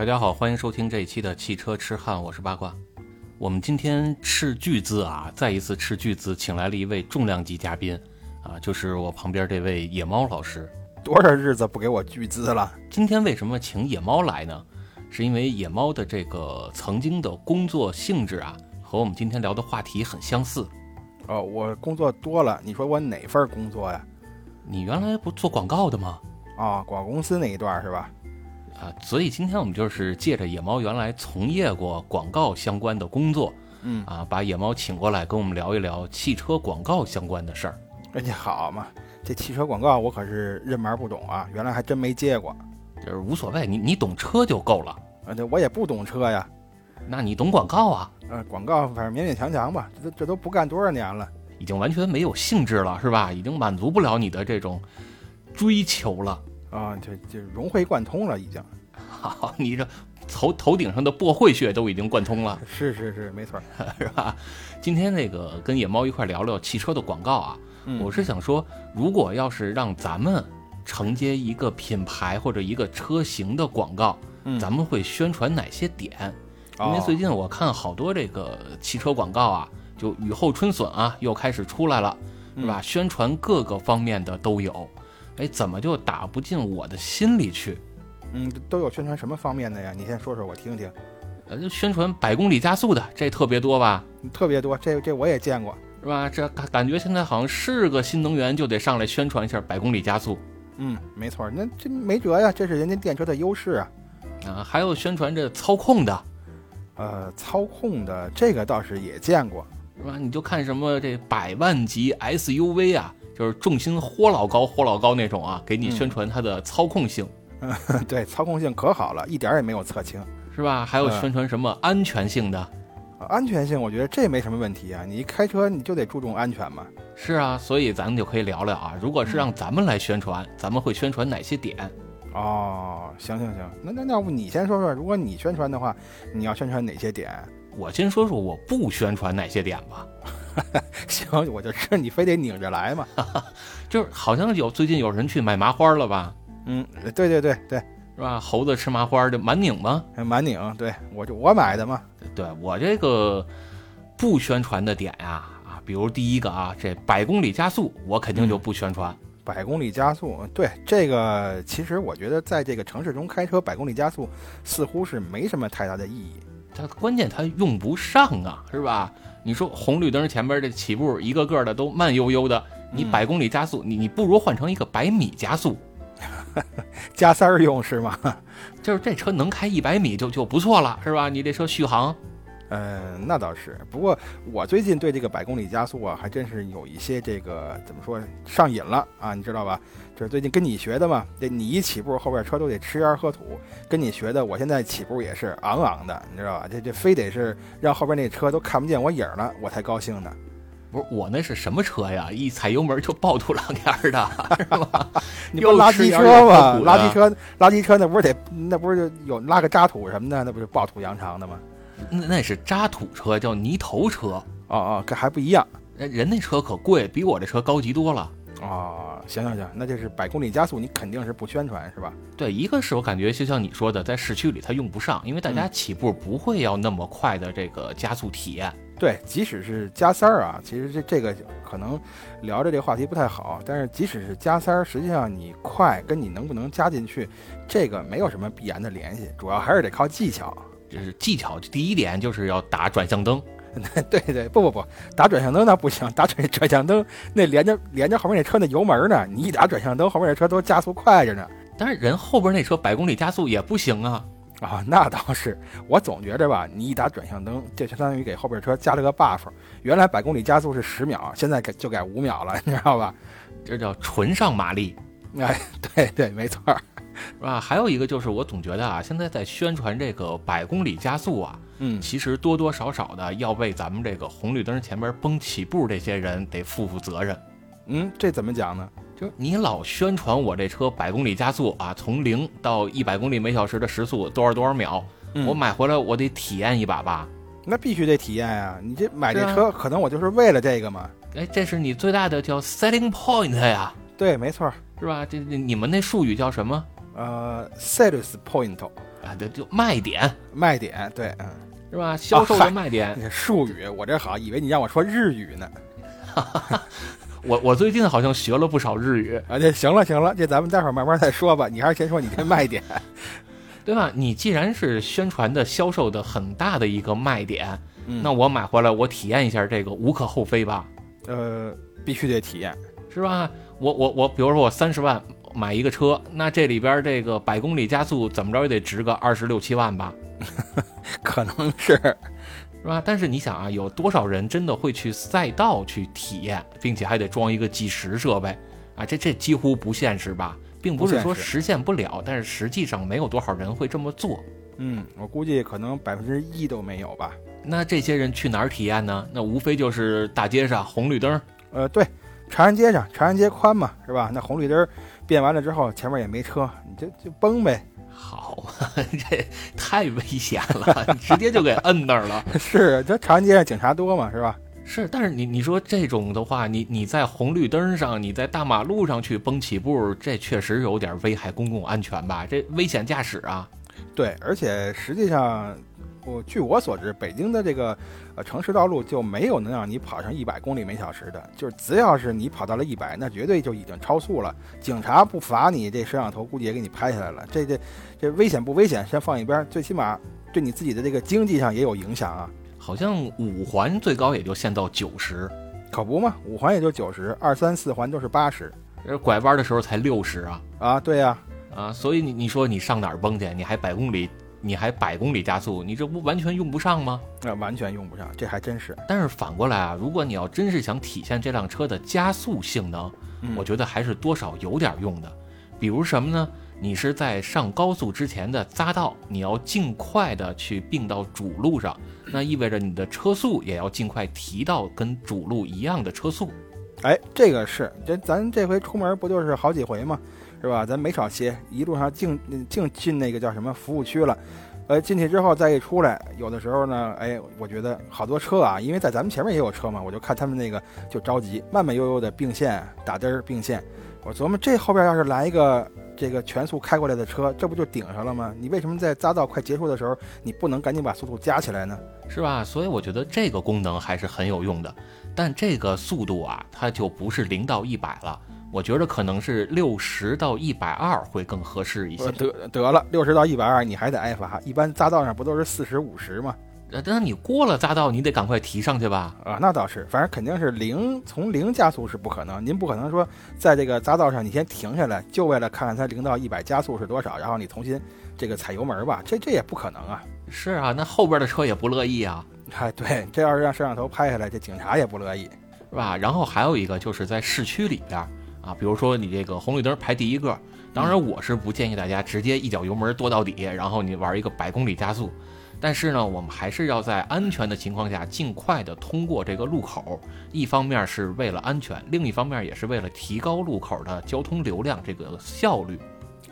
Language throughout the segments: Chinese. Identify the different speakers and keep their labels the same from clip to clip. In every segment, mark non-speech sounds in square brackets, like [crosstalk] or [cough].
Speaker 1: 大家好，欢迎收听这一期的汽车痴汉，我是八卦。我们今天斥巨资啊，再一次斥巨资，请来了一位重量级嘉宾啊，就是我旁边这位野猫老师。
Speaker 2: 多少日子不给我巨资了？
Speaker 1: 今天为什么请野猫来呢？是因为野猫的这个曾经的工作性质啊，和我们今天聊的话题很相似。
Speaker 2: 哦，我工作多了，你说我哪份工作呀？
Speaker 1: 你原来不做广告的吗？
Speaker 2: 啊，广告公司那一段是吧？
Speaker 1: 啊，所以今天我们就是借着野猫原来从业过广告相关的工作，
Speaker 2: 嗯，
Speaker 1: 啊，把野猫请过来跟我们聊一聊汽车广告相关的事儿。
Speaker 2: 人家好嘛，这汽车广告我可是认门不懂啊，原来还真没接过。
Speaker 1: 就是无所谓，你你懂车就够了。
Speaker 2: 啊，对我也不懂车呀。
Speaker 1: 那你懂广告啊？
Speaker 2: 呃，广告反正勉勉强强吧，这这都不干多少年了，
Speaker 1: 已经完全没有兴致了，是吧？已经满足不了你的这种追求了。
Speaker 2: 啊，就就融会贯通了，已经。
Speaker 1: 好，[laughs] 你这头头顶上的薄会穴都已经贯通了。[laughs]
Speaker 2: 是是是，没错，[laughs]
Speaker 1: 是吧？今天那个跟野猫一块聊聊汽车的广告啊，
Speaker 2: 嗯
Speaker 1: 我是想说，如果要是让咱们承接一个品牌或者一个车型的广告，
Speaker 2: 嗯
Speaker 1: 咱们会宣传哪些点？因为
Speaker 2: 哦
Speaker 1: 最近我看好多这个汽车广告啊，就雨后春笋啊，又开始出来了，是吧？宣传各个方面的都有，哎，怎么就打不进我的心里去？
Speaker 2: 嗯，都有宣传什么方面的呀？你先说说我听听。
Speaker 1: 呃，就宣传百公里加速的，这特别多吧？
Speaker 2: 特别多，这这我也见过。
Speaker 1: 是吧？这感感觉现在好像是个新能源，就得上来宣传一下百公里加速
Speaker 2: 嗯，没错，那这没辙呀，这是人家电车的优势啊。
Speaker 1: 啊，还有宣传这操控的，
Speaker 2: 呃，操控的这个倒是也见过。
Speaker 1: 是吧？你就看什么这百万级 SUV 啊，就是重心豁老高豁老高那种啊，给你
Speaker 2: 嗯
Speaker 1: 宣传它的操控性，[laughs]
Speaker 2: 对，操控性可好了，一点儿也没有侧倾。
Speaker 1: 是吧？还有
Speaker 2: 嗯
Speaker 1: 宣传什么安全性的，
Speaker 2: 啊安全性，我觉得这没什么问题啊。你一开车你就得注重安全嘛。
Speaker 1: 是啊，所以咱们就可以聊聊啊，如果是让咱们来宣传，咱们会宣传哪些点？
Speaker 2: 哦，行行行，那那那要不你先说说，如果你宣传的话，你要宣传哪些点？
Speaker 1: 我先说说我不宣传哪些点吧。[laughs] [laughs]
Speaker 2: 行，我就知道你非得拧着来嘛。[laughs]
Speaker 1: 就是好像有最近有人去买麻花了吧？
Speaker 2: 嗯，对对对对，
Speaker 1: 是吧？猴子吃麻花就满拧吗？
Speaker 2: 满拧，对我就我买的嘛。
Speaker 1: 对我这个不宣传的点呀，啊，比如第一个啊，这百公里加速，我肯定就不宣传。
Speaker 2: 百公里加速，对这个，其实我觉得在这个城市中开车百公里加速似乎是没什么太大的意义。
Speaker 1: 它关键它用不上啊，是吧？你说红绿灯前边这起步一个个的都慢悠悠的，你
Speaker 2: 嗯
Speaker 1: 百公里加速，你你不如换成一个百米加速，[laughs]
Speaker 2: 加塞儿用是吗？
Speaker 1: 就是这车能开一百米就就不错了，是吧？你这车续航，
Speaker 2: 嗯，那倒是。不过我最近对这个百公里加速啊，还真是有一些这个怎么说上瘾了啊，你知道吧？这是最近跟你学的嘛。这你一起步，后边车都得吃烟喝土。跟你学的，我现在起步也是昂昂的，你知道吧？这这非得是让后边那车都看不见我影儿了，我才高兴呢。
Speaker 1: 不是我那是什么车呀？一踩油门就爆土两天的，[laughs] 是吧？
Speaker 2: 你不是垃圾车吗？垃圾车，垃圾车那不是得那不是有拉个渣土什么的，那不是暴土扬长的吗？
Speaker 1: 那那是渣土车，叫泥头车。
Speaker 2: 哦哦，这还不一样。
Speaker 1: 人人那车可贵，比我这车高级多了。
Speaker 2: 哦，行行行，那就是百公里加速，你肯定是不宣传是吧？
Speaker 1: 对，一个是我感觉就像你说的，在市区里它用不上，因为大家起步不会要那么快的这个加速体验。
Speaker 2: 对，即使是加塞儿啊，其实这这个可能聊着这个话题不太好，但是即使是加塞儿，实际上你快跟你能不能加进去，这个没有什么必然的联系，主要还是得靠技巧。
Speaker 1: 就是技巧，第一点就是要打转向灯。[laughs]
Speaker 2: 对对，不不不，打转向灯那不行，打转 [laughs] 转向灯那连着连着后面那车那油门呢，你一打转向灯，后面那车都加速快着呢。
Speaker 1: 但是人后边那车百公里加速也不行啊。
Speaker 2: 啊，那倒是，我总觉着吧，你一打转向灯，这相当于给后边车加了个 buff。原来百公里加速是十秒，现在改就改五秒了，[laughs] 你知道吧？
Speaker 1: 这叫纯上马力，
Speaker 2: 哎，对对，没错儿。
Speaker 1: 是吧？还有一个就是我总觉得啊，现在在宣传这个百公里加速啊，
Speaker 2: 嗯，
Speaker 1: 其实多多少少的要为咱们这个红绿灯前边崩起步这些人得负负责任。
Speaker 2: 嗯，这怎么讲呢？
Speaker 1: 就是你老宣传我这车百公里加速啊，从零到一百公里每小时的时速多少多少秒，
Speaker 2: 嗯
Speaker 1: 我买回来我得体验一把吧。
Speaker 2: 那必须得体验啊、你这买这车，可能我就是为了这个嘛。
Speaker 1: 哎，这是你最大的叫 selling point 呀，
Speaker 2: 对，没错。
Speaker 1: 是吧？这这你们那术语叫什么？
Speaker 2: 呃，sales point，
Speaker 1: 啊，对，就卖点
Speaker 2: 卖点，对，嗯，
Speaker 1: 是吧？销售的卖点。
Speaker 2: 术语我这好，以为你让我说日语呢。[laughs]
Speaker 1: 我我最近好像学了不少日语
Speaker 2: 啊。这行了行了，这咱们待会儿慢慢再说吧。你还是先说你这卖点，[laughs]
Speaker 1: 对吧？你既然是宣传的、销售的很大的一个卖点，那我买回来我体验一下这个无可厚非吧？
Speaker 2: 呃，必须得体验，
Speaker 1: 是吧？我我我，比如说我三十万买一个车，那这里边这个百公里加速怎么着也得值个二十六七万吧？[laughs]
Speaker 2: 可能是。
Speaker 1: 是吧？但是你想啊，有多少人真的会去赛道去体验，并且还得装一个计时设备啊？这这几乎不现实吧？并不是说实现不了，但是实际上没有多少人会这么做。
Speaker 2: 嗯，我估计可能百分之一都没有吧。
Speaker 1: 那这些人去哪儿体验呢？那无非就是大街上红绿灯。
Speaker 2: 呃，对，长安街上，长安街宽嘛，是吧？那红绿灯变完了之后，前面也没车，你就就崩呗。
Speaker 1: 好嘛，这太危险了，直接就给摁那儿了。[laughs]
Speaker 2: 是，这长安街上警察多嘛，是吧？
Speaker 1: 是，但是你你说这种的话，你你在红绿灯上，你在大马路上去崩起步，这确实有点危害公共安全吧？这危险驾驶啊！
Speaker 2: 对，而且实际上。我据我所知，北京的这个呃城市道路就没有能让你跑上一百公里每小时的，就是只要是你跑到了一百，那绝对就已经超速了。警察不罚你，这摄像头估计也给你拍下来了。这这这危险不危险？先放一边，最起码对你自己的这个经济上也有影响啊。
Speaker 1: 好像五环最高也就限到九十，
Speaker 2: 可不嘛，五环也就九十，二三四环都是八十，
Speaker 1: 拐弯的时候才六十啊。
Speaker 2: 啊，对呀，
Speaker 1: 啊，所以你你说你上哪儿蹦去？你还百公里？你还百公里加速，你这不完全用不上吗？
Speaker 2: 那完全用不上，这还真是。
Speaker 1: 但是反过来啊，如果你要真是想体现这辆车的加速性能，我觉得还是多少有点用的。比如什么呢？你是在上高速之前的匝道，你要尽快的去并到主路上，那意味着你的车速也要尽快提到跟主路一样的车速。
Speaker 2: 哎，这个是，这咱这回出门不就是好几回吗？是吧？咱没少歇，一路上净净进那个叫什么服务区了，呃，进去之后再一出来，有的时候呢，哎，我觉得好多车啊，因为在咱们前面也有车嘛，我就看他们那个就着急，慢慢悠悠的并线打灯并线，我琢磨这后边要是来一个这个全速开过来的车，这不就顶上了吗？你为什么在匝道快结束的时候，你不能赶紧把速度加起来呢？
Speaker 1: 是吧？所以我觉得这个功能还是很有用的，但这个速度啊，它就不是零到一百了。我觉得可能是六十到一百二会更合适一些。
Speaker 2: 得得了，六十到一百二你还得挨罚。一般匝道上不都是四十五十吗？
Speaker 1: 呃，那你过了匝道，你得赶快提上去吧？
Speaker 2: 啊，那倒是，反正肯定是零，从零加速是不可能。您不可能说在这个匝道上你先停下来，就为了看看它零到一百加速是多少，然后你重新这个踩油门吧？这这也不可能啊。
Speaker 1: 是啊，那后边的车也不乐意啊。
Speaker 2: 哎，对，这要是让摄像头拍下来，这警察也不乐意，
Speaker 1: 是吧？然后还有一个就是在市区里边。啊，比如说你这个红绿灯排第一个，当然我是不建议大家直接一脚油门跺到底，然后你玩一个百公里加速。但是呢，我们还是要在安全的情况下尽快的通过这个路口。一方面是为了安全，另一方面也是为了提高路口的交通流量这个效率。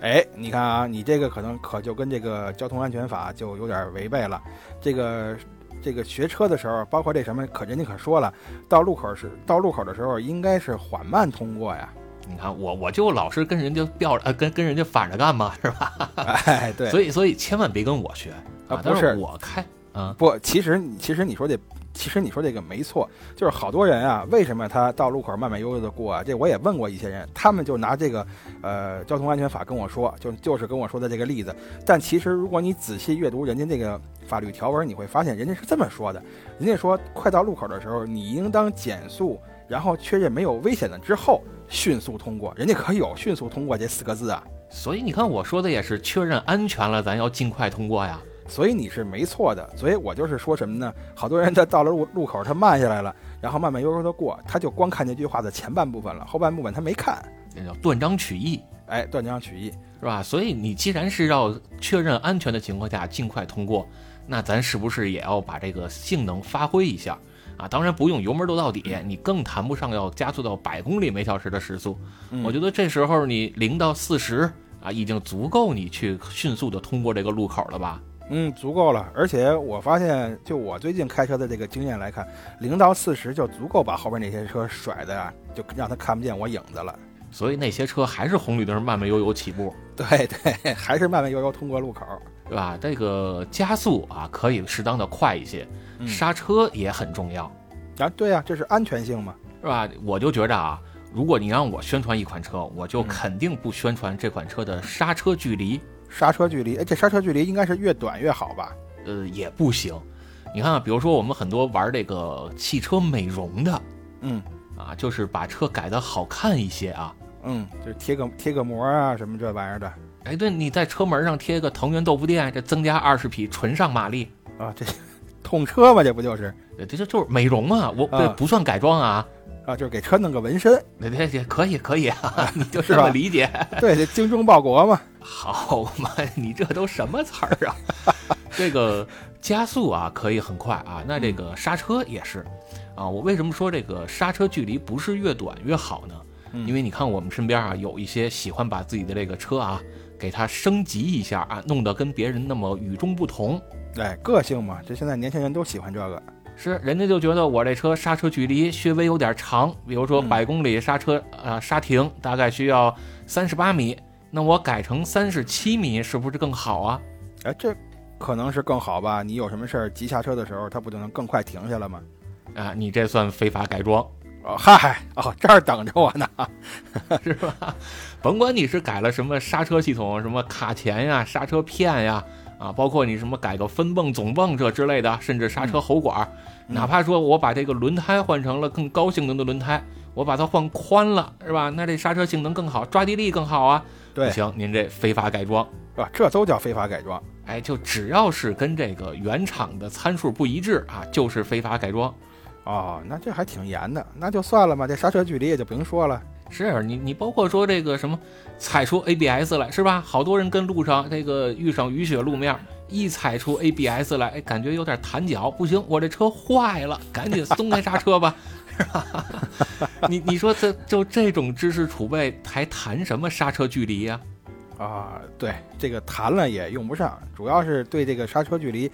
Speaker 2: 哎，你看啊，你这个可能可就跟这个交通安全法就有点违背了。这个这个学车的时候，包括这什么，可人家可说了，到路口是到路口的时候应该是缓慢通过呀。
Speaker 1: 你看我我就老是跟人家吊呃跟跟人家反着干嘛是吧？
Speaker 2: 哎对，
Speaker 1: 所以所以千万别跟我学啊！
Speaker 2: 不是
Speaker 1: 我开啊，
Speaker 2: 不，其实其实你说这其实你说这个没错，就是好多人啊，为什么他到路口慢慢悠悠的过啊？这我也问过一些人，他们就拿这个呃交通安全法跟我说，就就是跟我说的这个例子。但其实如果你仔细阅读人家这个法律条文，你会发现人家是这么说的：人家说快到路口的时候，你应当减速，然后确认没有危险了之后。迅速通过，人家可有迅速通过这四个字啊！
Speaker 1: 所以你看我说的也是确认安全了，咱要尽快通过呀。
Speaker 2: 所以你是没错的，所以我就是说什么呢？好多人他到了路路口，他慢下来了，然后慢慢悠悠的过，他就光看这句话的前半部分了，后半部分他没看，
Speaker 1: 这叫断章取义。
Speaker 2: 哎，断章取义
Speaker 1: 是吧？所以你既然是要确认安全的情况下尽快通过，那咱是不是也要把这个性能发挥一下？啊，当然不用油门跺到底，你更谈不上要加速到百公里每小时的时速。我觉得这时候你零到四十啊，已经足够你去迅速的通过这个路口了吧？
Speaker 2: 嗯，足够了。而且我发现，就我最近开车的这个经验来看，零到四十就足够把后边那些车甩的啊，就让他看不见我影子了。
Speaker 1: 所以那些车还是红绿灯慢慢悠悠起步。
Speaker 2: 对对，还是慢慢悠悠通过路口。
Speaker 1: 对吧？这个加速啊，可以适当的快一些，
Speaker 2: 嗯
Speaker 1: 刹车也很重要，
Speaker 2: 啊，对呀、这是安全性嘛。
Speaker 1: 是吧？我就觉着啊，如果你让我宣传一款车，我就
Speaker 2: 嗯
Speaker 1: 肯定不宣传这款车的刹车距离，
Speaker 2: 刹车距离，哎，这刹车距离应该是越短越好吧？
Speaker 1: 呃，也不行。你看啊，比如说我们很多玩这个汽车美容的
Speaker 2: 嗯
Speaker 1: 啊，就是把车改的好看一些啊。
Speaker 2: 嗯，就是贴个贴个膜啊什么这玩意儿的
Speaker 1: 哎，对，你在车门上贴个藤原豆腐店，这增加二十匹纯上马力，
Speaker 2: 啊，这 [laughs] 捅车嘛，这不就是
Speaker 1: 呃这这就是美容啊，我
Speaker 2: 啊
Speaker 1: 这不算改装啊。
Speaker 2: 啊，就是给车弄个纹身，
Speaker 1: 这这这可以可以啊，你就是这么理解。
Speaker 2: 对，这精忠报国嘛。
Speaker 1: 好嘛，你这都什么词儿啊？[laughs] 这个加速啊可以很快啊，那这个刹车也是啊。我为什么说这个刹车距离不是越短越好呢？
Speaker 2: 嗯
Speaker 1: 因为你看我们身边啊有一些喜欢把自己的这个车啊给它升级一下啊，弄得跟别人那么与众不同。
Speaker 2: 对，个性嘛，这现在年轻人都喜欢这个。
Speaker 1: 是，人家就觉得我这车刹车距离稍微有点长，比如说
Speaker 2: 嗯
Speaker 1: 百公里刹车啊、刹停大概需要三十八米，那我改成三十七米是不是更好啊？
Speaker 2: 哎，这可能是更好吧？你有什么事儿急刹车的时候，它不就能更快停下了吗？
Speaker 1: 啊，你这算非法改装
Speaker 2: 哦，嗨，哦，这儿等着我呢。[laughs]
Speaker 1: 是吧？甭管你是改了什么刹车系统，什么卡钳呀、刹车片呀，啊，包括你什么改个分泵、总泵这之类的，甚至刹车喉管，
Speaker 2: 嗯
Speaker 1: 哪怕说我把这个轮胎换成了更高性能的轮胎，我把它换宽了，是吧？那这刹车性能更好，抓地力更好啊。
Speaker 2: 对
Speaker 1: 不，行，您这非法改装。
Speaker 2: 是吧，这都叫非法改装。
Speaker 1: 哎，就只要是跟这个原厂的参数不一致啊，就是非法改装。
Speaker 2: 哦，那这还挺严的，那就算了吧，这刹车距离也就不用说了。
Speaker 1: 是你，你包括说这个什么踩出 ABS 来是吧？好多人跟路上这个遇上雨雪路面，一踩出 ABS 来，哎，感觉有点弹脚，不行，我这车坏了，赶紧松开刹车吧，[laughs] 是吧？你你说这就这种知识储备，还谈什么刹车距离呀、
Speaker 2: 啊，对，这个弹了也用不上，主要是对这个刹车距离，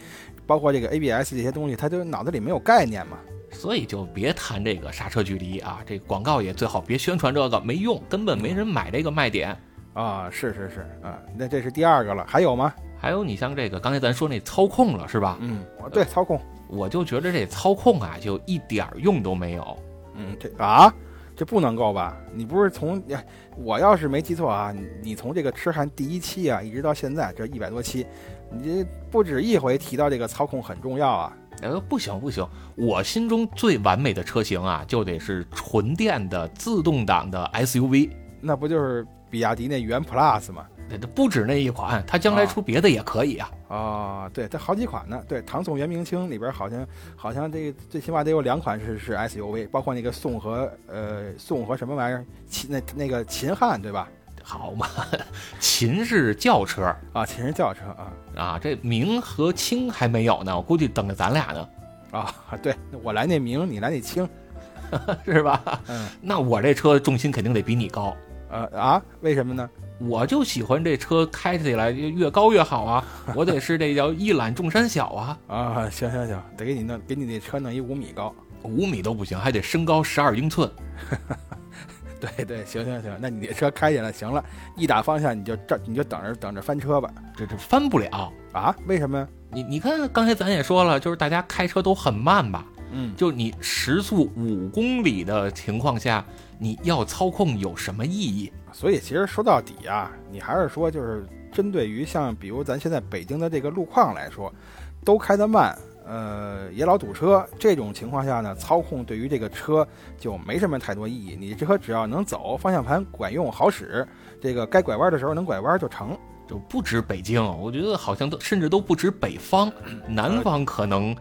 Speaker 2: 包括这个 ABS 这些东西，他就脑子里没有概念嘛。
Speaker 1: 所以就别谈这个刹车距离啊，这广告也最好别宣传这个，没用，根本没人买这个卖点。
Speaker 2: 啊，是是是啊，那这是第二个了，还有吗？
Speaker 1: 还有你像这个刚才咱说那操控了是吧？
Speaker 2: 嗯，对，操控，
Speaker 1: 我就觉得这操控啊，就一点儿用都没有。
Speaker 2: 嗯，这啊，这不能够吧？你不是从，哎我要是没记错啊，你你从这个痴汉第一期啊，一直到现在这一百多期，你这不止一回提到这个操控很重要啊。
Speaker 1: 呃，不行不行，我心中最完美的车型啊，就得是纯电的自动挡的 SUV。
Speaker 2: 那不就是比亚迪那元 Plus 吗？
Speaker 1: 这这不止那一款，它将来
Speaker 2: 啊
Speaker 1: 出别的也可以啊。
Speaker 2: 哦，对，它好几款呢。对，唐宋元明清里边好像好像这个最起码得有两款是是 SUV，包括那个宋和呃宋和什么玩意儿秦那那个秦汉对吧？
Speaker 1: 好嘛，[laughs] 秦是轿车
Speaker 2: 啊，秦是轿车啊
Speaker 1: 啊，这明和清还没有呢，我估计等着咱俩呢，
Speaker 2: 啊，对我来那明，你来那清，[laughs]
Speaker 1: 是吧？
Speaker 2: 嗯
Speaker 1: 那我这车重心肯定得比你高。
Speaker 2: 呃啊，为什么呢？
Speaker 1: 我就喜欢这车开起来越高越好啊！我得是这叫一览众山小啊，[laughs]
Speaker 2: 啊，行行行，得给你弄给你那车弄一五米高。
Speaker 1: 五米都不行，还得身高十二英寸。
Speaker 2: 对对，行行行，那你这车开起来行了，一打方向你就这你就等着等着翻车吧。
Speaker 1: 这这翻不了。
Speaker 2: 啊？为什么呀？
Speaker 1: 你你看，刚才咱也说了，就是大家开车都很慢吧？
Speaker 2: 嗯，
Speaker 1: 就你时速五公里的情况下，你要操控有什么意义？
Speaker 2: 所以其实说到底啊，你还是说就是针对于像比如咱现在北京的这个路况来说，都开得慢，呃，也老堵车，这种情况下呢，操控对于这个车就没什么太多意义。你这车只要能走，方向盘管用好使，这个该拐弯的时候能拐弯就成。
Speaker 1: 就不止北京，我觉得好像都甚至都不止北方，南方可能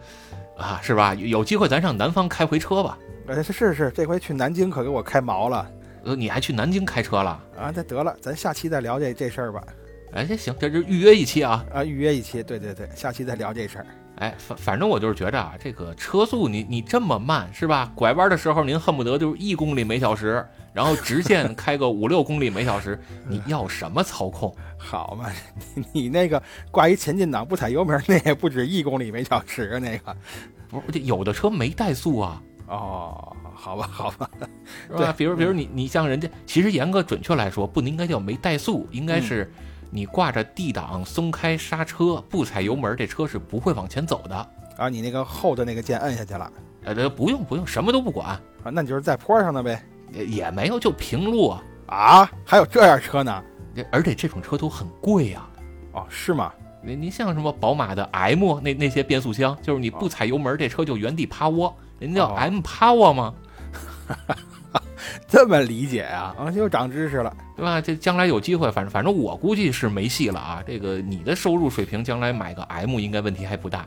Speaker 1: 啊，是吧？有有机会咱上南方开回车吧。
Speaker 2: 呃，是是是，这回去南京可给我开毛了
Speaker 1: 呃，你还去南京开车了？
Speaker 2: 啊！那得了，咱下期再聊这这事儿吧。
Speaker 1: 哎，这行，这是预约一期啊。
Speaker 2: 啊，预约一期，对对对，下期再聊这事儿。
Speaker 1: 哎，反反正我就是觉着啊，这个车速你你这么慢是吧？拐弯的时候您恨不得就是一公里每小时，然后直线 [laughs] 开个五六公里每小时，你要什么操控？[laughs]
Speaker 2: 好嘛，你你那个挂一前进档不踩油门，那也不止一公里每小时啊，那个。
Speaker 1: 不是，这有的车没怠速啊，
Speaker 2: 哦，好吧，好吧，
Speaker 1: 是 [laughs] 吧？比如比如你你像人家，其实严格准确来说，不应该叫没怠速，应该是你挂着 D 档松开刹车，不踩油门，这车是不会往前走的。
Speaker 2: 啊，你那个后的那个键摁下去了
Speaker 1: 呃，这不用不用，什么都不管，
Speaker 2: 啊，那你就是在坡上的呗。
Speaker 1: 也也没有，就平路啊。
Speaker 2: 啊，还有这样车呢？
Speaker 1: 而且这种车都很贵呀、
Speaker 2: 哦，是吗？
Speaker 1: 你你像什么宝马的 M 那那些变速箱，就是你不踩油门，这车就原地趴窝，人家叫
Speaker 2: 哦
Speaker 1: M 趴窝吗？[laughs] [laughs]
Speaker 2: 这么理解啊？啊，又长知识了。
Speaker 1: 对吧？这将来有机会，反正反正我估计是没戏了啊。这个你的收入水平，将来买个 M 应该问题还不大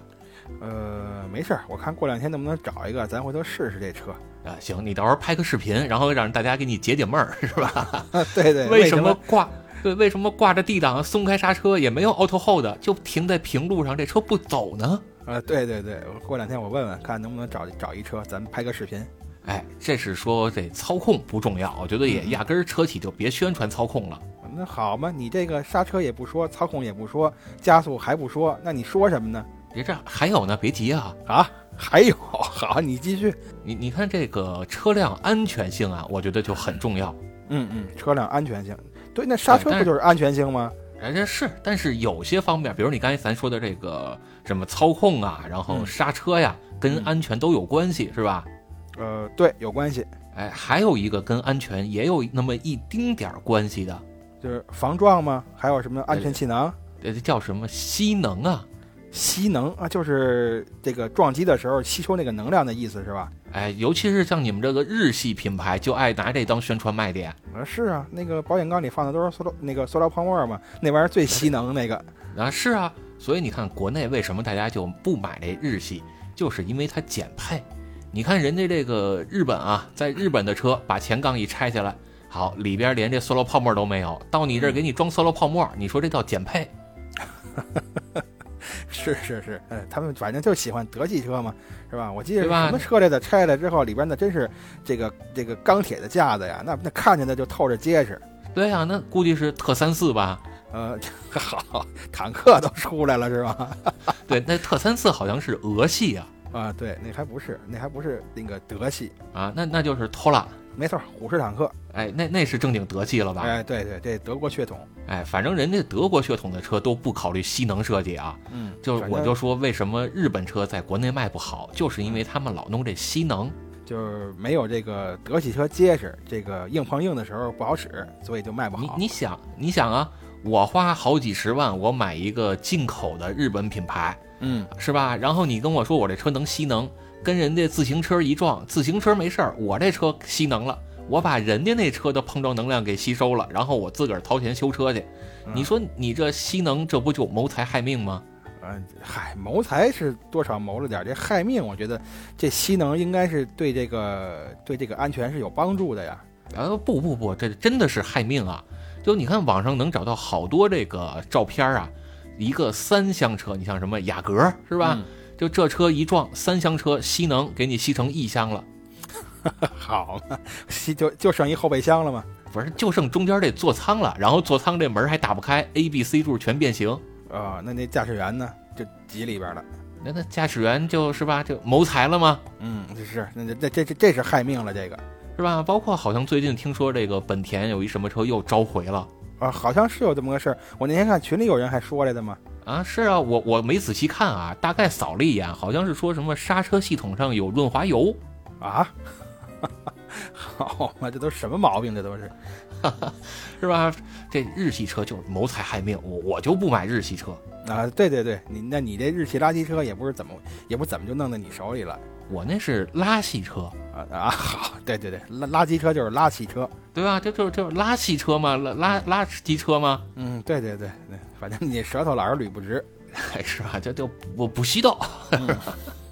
Speaker 2: 呃，没事儿，我看过两天能不能找一个，咱回头试试这车。
Speaker 1: 啊。行，你到时候拍个视频，然后让大家给你解解闷儿，是吧？[laughs]
Speaker 2: 对对，
Speaker 1: 为
Speaker 2: 什
Speaker 1: 什么挂？对，为什么挂着 D 档松开刹车也没有 auto hold，就停在平路上，这车不走呢？
Speaker 2: 呃，对对对，我过两天我问问看能不能找找一车，咱们拍个视频。
Speaker 1: 哎，这是说这操控不重要，我觉得也压根儿车企就别宣传操控了。
Speaker 2: 那好嘛，你这个刹车也不说，操控也不说，加速还不说，那你说什么呢？
Speaker 1: 别这样还有呢，别急啊！
Speaker 2: 啊，还有，[laughs] 好，你继续。
Speaker 1: 你你看这个车辆安全性啊，我觉得就很重要。
Speaker 2: 嗯嗯，车辆安全性，对，那刹车不就是安全性吗？
Speaker 1: 哎，这是，但是有些方面，比如你刚才咱说的这个什么操控啊，然后
Speaker 2: 嗯
Speaker 1: 刹车呀，跟
Speaker 2: 嗯
Speaker 1: 安全都有关系，是吧？
Speaker 2: 呃，对，有关系，
Speaker 1: 哎，还有一个跟安全也有那么一丁点儿关系的，
Speaker 2: 就是防撞吗？还有什么安全气囊、
Speaker 1: 这叫什么吸能啊？
Speaker 2: 吸能啊？就是这个撞击的时候吸收那个能量的意思是吧？
Speaker 1: 哎，尤其是像你们这个日系品牌，就爱拿这当宣传卖点
Speaker 2: 啊，是啊，那个保险杠里放的都是塑料那个塑料泡沫嘛，那玩意儿最吸能那个。
Speaker 1: 啊。是啊，所以你看国内为什么大家就不买这日系，就是因为它减配。你看人家这个日本啊，在日本的车把前杠一拆下来，好里边连这塑料泡沫都没有，到你这儿给你装塑料泡沫，你说这叫减配？[laughs]
Speaker 2: 是是是，哎，他们反正就喜欢德系车嘛，是吧？我记得什么车来的，拆下来之后里边那真是这个这个钢铁的架子呀，那那看见的就透着结实。
Speaker 1: 对呀、那估计是特三四吧？
Speaker 2: 呃，[laughs] 好，坦克都出来了是吧？[laughs]
Speaker 1: 对，那特三四好像是俄系啊，
Speaker 2: 啊，对，那还不是，那还不是那个德系，
Speaker 1: 啊，那那就是拖拉，
Speaker 2: 没错，虎式坦克。
Speaker 1: 哎，那那是正经德系了吧？
Speaker 2: 哎，对对，这德国血统。
Speaker 1: 哎，反正人家德国血统的车都不考虑吸能设计啊，
Speaker 2: 嗯，
Speaker 1: 就是我就说为什么日本车在国内卖不好，就是因为他们老弄这吸能。
Speaker 2: 就是没有这个德系车结实，这个硬碰硬的时候不好使，所以就卖不好。
Speaker 1: 你你想你想啊，我花好几十万我买一个进口的日本品牌，
Speaker 2: 嗯，
Speaker 1: 是吧？然后你跟我说我这车能吸能，跟人家自行车一撞，自行车没事儿，我这车吸能了。我把人家那车的碰撞能量给吸收了，然后我自个儿掏钱修车去。
Speaker 2: 嗯
Speaker 1: 你说你这吸能，这不就谋财害命吗？
Speaker 2: 嗯，嗨，谋财是多少谋了点儿，这害命，我觉得这吸能应该是对这个对这个安全是有帮助的呀。
Speaker 1: 呃，不不不，这真的是害命啊！就你看网上能找到好多这个照片啊，一个三厢车，你像什么雅阁是吧？
Speaker 2: 嗯
Speaker 1: 就这车一撞，三厢车吸能给你吸成一厢了，[laughs]
Speaker 2: 好嘛，吸就就剩一后备箱了嘛。
Speaker 1: 不是就剩中间这座舱了，然后座舱这门还打不开，A、B、C 柱全变形。
Speaker 2: 啊、那那驾驶员呢，就挤里边了。
Speaker 1: 那那驾驶员就是吧，就谋财了吗？
Speaker 2: 嗯，这是那这这这这是害命了，这个
Speaker 1: 是吧？包括好像最近听说这个本田有一什么车又召回了
Speaker 2: 啊，好像是有这么个事儿。我那天看群里有人还说来的嘛。
Speaker 1: 啊？是啊，我我没仔细看啊，大概扫了一眼，好像是说什么刹车系统上有润滑油。
Speaker 2: 啊，[laughs] 好嘛，这都什么毛病？这都是。[laughs]
Speaker 1: 是吧？这日系车就是谋财害命，我我就不买日系车。
Speaker 2: 啊，对对对，你那你这日系垃圾车也不是怎么也不怎么就弄到你手里了
Speaker 1: 我那是拉系车，
Speaker 2: 啊啊！[laughs] 好，对对对，垃垃圾车就是拉汽车，
Speaker 1: 对吧？这就就拉系车嘛，拉拉拉机车嘛，
Speaker 2: 嗯，对对对对，反正你舌头老是捋不直，
Speaker 1: 是吧？这就我不吸道。哎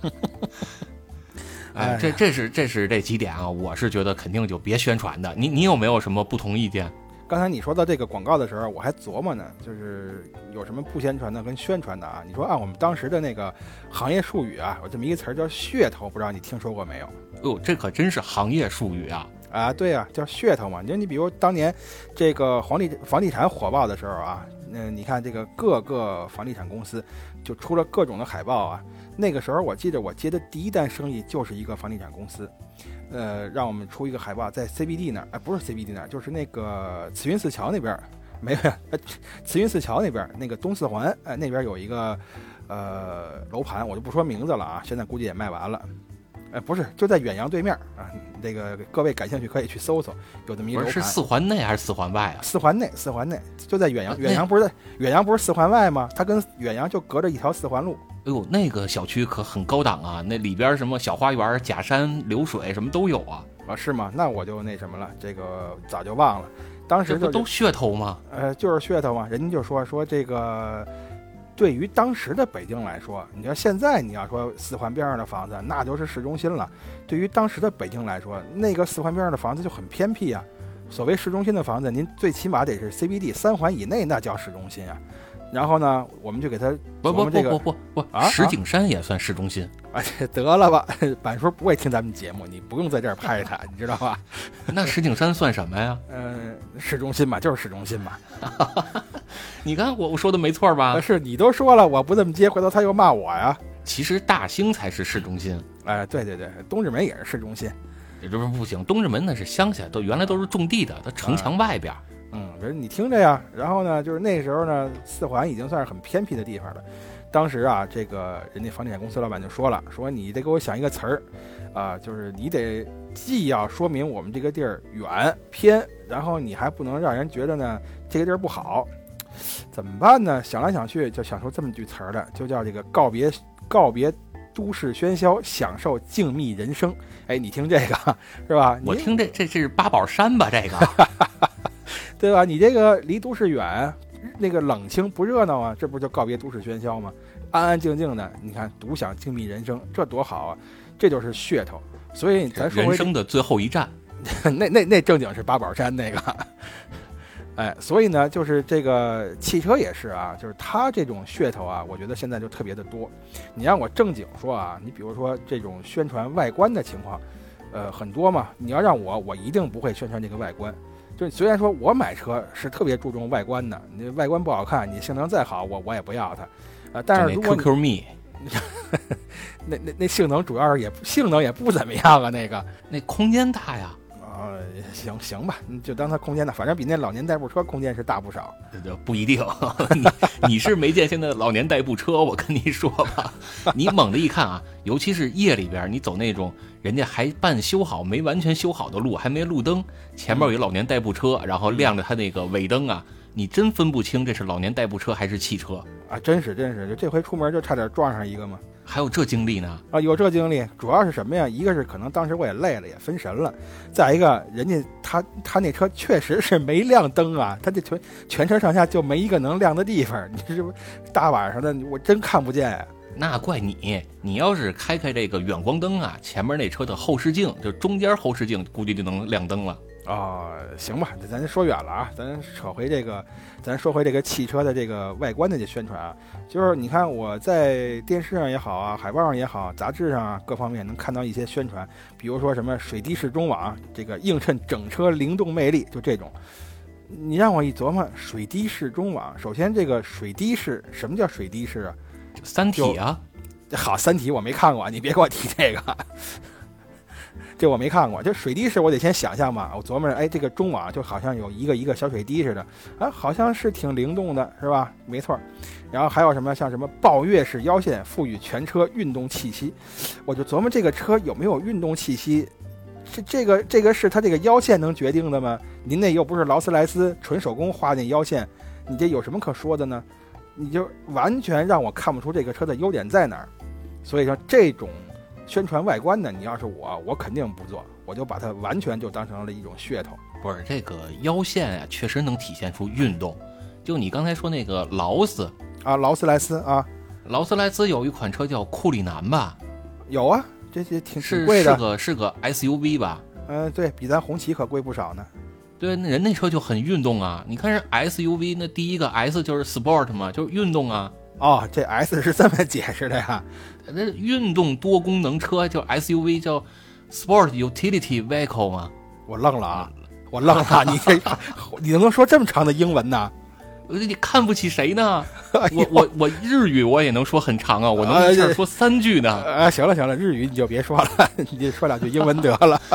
Speaker 1: [laughs]
Speaker 2: 哎，
Speaker 1: 这这是这是这几点啊，我是觉得肯定就别宣传的。你你有没有什么不同意见？
Speaker 2: 刚才你说到这个广告的时候，我还琢磨呢，就是有什么不宣传的跟宣传的啊？你说按我们当时的那个行业术语啊，有这么一个词儿叫噱头，不知道你听说过没有？
Speaker 1: 哟，这可真是行业术语啊！
Speaker 2: 啊，对呀、叫噱头嘛。你说你比如当年这个房地房地产火爆的时候啊，那、你看这个各个房地产公司就出了各种的海报啊。那个时候我记得我接的第一单生意就是一个房地产公司，呃，让我们出一个海报在 CBD 那儿，哎，不是 CBD 那儿，就是那个慈云寺桥那边儿没有呀，呃慈云寺桥那边那个东四环，哎、那边有一个呃楼盘，我就不说名字了啊，现在估计也卖完了。哎，不是，就在远洋对面啊。这个各位感兴趣可以去搜搜，有这么一
Speaker 1: 个
Speaker 2: 楼盘。
Speaker 1: 是是四环内还是四环外啊？
Speaker 2: 四环内，四环内就在远洋，
Speaker 1: 啊
Speaker 2: 远洋不是在远洋不是四环外吗？它跟远洋就隔着一条四环路。
Speaker 1: 哎呦，那个小区可很高档啊，那里边什么小花园、假山、流水什么都有啊，
Speaker 2: 啊，是吗？那我就那什么了，这个早就忘了。当时就
Speaker 1: 这不都噱头吗？
Speaker 2: 呃，就是噱头嘛，人家就说说这个，对于当时的北京来说，你要现在你要说四环边上的房子，那就是市中心了。对于当时的北京来说，那个四环边上的房子就很偏僻啊。所谓市中心的房子，您最起码得是 CBD 三环以内，那叫市中心啊。然后呢，我们就给他
Speaker 1: 不不不不不不，
Speaker 2: 啊
Speaker 1: 石景山也算市中心，
Speaker 2: 啊，这得了吧，[laughs] 板叔不会听咱们节目，你不用在这儿拍他，[laughs] 你知道吧？
Speaker 1: 那石景山算什么呀？
Speaker 2: 嗯、市中心嘛，就是市中心嘛。[laughs]
Speaker 1: 你看我我说的没错吧
Speaker 2: 啊，？是你都说了，我不这么接，回头他又骂我呀。
Speaker 1: 其实大兴才是市中心，
Speaker 2: 哎，对对对，东直门也是市中心。
Speaker 1: 也就是不行。东直门那是乡下，都原来都是种地的，它城墙外边。
Speaker 2: 嗯，你听着呀，然后呢，就是那时候呢，四环已经算是很偏僻的地方了。当时啊，这个人家房地产公司老板就说了，说你得给我想一个词儿，啊，就是你得既要说明我们这个地儿远偏，然后你还不能让人觉得呢这个地儿不好，怎么办呢？想来想去，就想出这么句词儿来，就叫这个告别告别都市喧嚣，享受静谧人生。哎，你听这个是吧？你
Speaker 1: 我听这这这是八宝山吧？这个 [laughs]
Speaker 2: 对吧？你这个离都市远，那个冷清不热闹啊，这不就告别都市喧嚣吗？安安静静的，你看独享静谧人生，这多好啊！这就是噱头。所以咱说
Speaker 1: 人生的最后一站。[laughs]
Speaker 2: 那那那正经是八宝山那个，[laughs] 哎，所以呢，就是这个汽车也是啊，就是它这种噱头啊，我觉得现在就特别的多。你让我正经说啊，你比如说这种宣传外观的情况，呃，很多嘛。你要让我，我一定不会宣传这个外观。就虽然说我买车是特别注重外观的，你外观不好看，你性能再好，我我也不要它。啊、但是
Speaker 1: QQ 蜜，[laughs]
Speaker 2: 那那那性能主要是也性能也不怎么样啊，那个。[laughs]
Speaker 1: 那空间大呀，
Speaker 2: 啊、行行吧，你就当它空间大，反正比那老年代步车空间是大不少。
Speaker 1: 这不一定。[laughs] 你你是没见现在的老年代步车，我跟你说吧，你猛的一看啊，尤其是夜里边，你走那种人家还半修好、没完全修好的路，还没路灯，前面有一老年代步车，然后亮着他那个尾灯啊，你真分不清这是老年代步车还是汽车。
Speaker 2: 啊，真是真是，就这回出门就差点撞上一个嘛。
Speaker 1: 还有这经历呢？
Speaker 2: 啊，有这经历，主要是什么呀？一个是可能当时我也累了，也分神了；再一个，人家他他那车确实是没亮灯啊，他这全全车上下就没一个能亮的地方。你这不大晚上的，我真看不见呀、
Speaker 1: 那怪你，你要是开开这个远光灯啊，前面那车的后视镜，就中间后视镜，估计就能亮灯了。
Speaker 2: 哦，行吧，咱咱说远了啊，咱扯回这个，咱说回这个汽车的这个外观的这宣传啊，就是你看我在电视上也好啊，海报上也好，杂志上啊，各方面能看到一些宣传，比如说什么水滴式中网，这个映衬整车灵动魅力，就这种。你让我一琢磨，水滴式中网，首先这个水滴式，什么叫水滴式啊？
Speaker 1: 三体啊，
Speaker 2: 好，《三体》我没看过，你别给我提这个，[laughs] 这我没看过。这水滴式我得先想象嘛，我琢磨着，哎，这个中网就好像有一个一个小水滴似的，啊，好像是挺灵动的，是吧？没错。然后还有什么像什么抱月式腰线，赋予全车运动气息，我就琢磨这个车有没有运动气息。这这个这个是它这个腰线能决定的吗？您那又不是劳斯莱斯纯手工画那腰线，你这有什么可说的呢？你就完全让我看不出这个车的优点在哪儿。所以说这种宣传外观呢，你要是我，我肯定不做，我就把它完全就当成了一种噱头。
Speaker 1: 不是这个腰线啊，确实能体现出运动。就你刚才说那个劳斯，
Speaker 2: 啊，劳斯莱斯啊，
Speaker 1: 劳斯莱斯有一款车叫库里南吧，
Speaker 2: 有啊，这些挺挺
Speaker 1: 是是，个是个 SUV 吧？
Speaker 2: 嗯、对比咱红旗可贵不少呢。
Speaker 1: 对，那人那车就很运动啊。你看人 SUV 那第一个 S 就是 Sport 嘛，就是运动啊。
Speaker 2: 哦，这 S 是这么解释的呀？
Speaker 1: 那运动多功能车叫 SUV 叫 Sport Utility Vehicle 嘛。
Speaker 2: 我愣了啊，我愣了，你这你能说这么长的英文呢？
Speaker 1: 呃你看不起谁呢？我我我日语我也能说很长啊，我能一下说三句呢。
Speaker 2: 啊，行了行了，日语你就别说了，[laughs] 你就说两句英文得了。[laughs]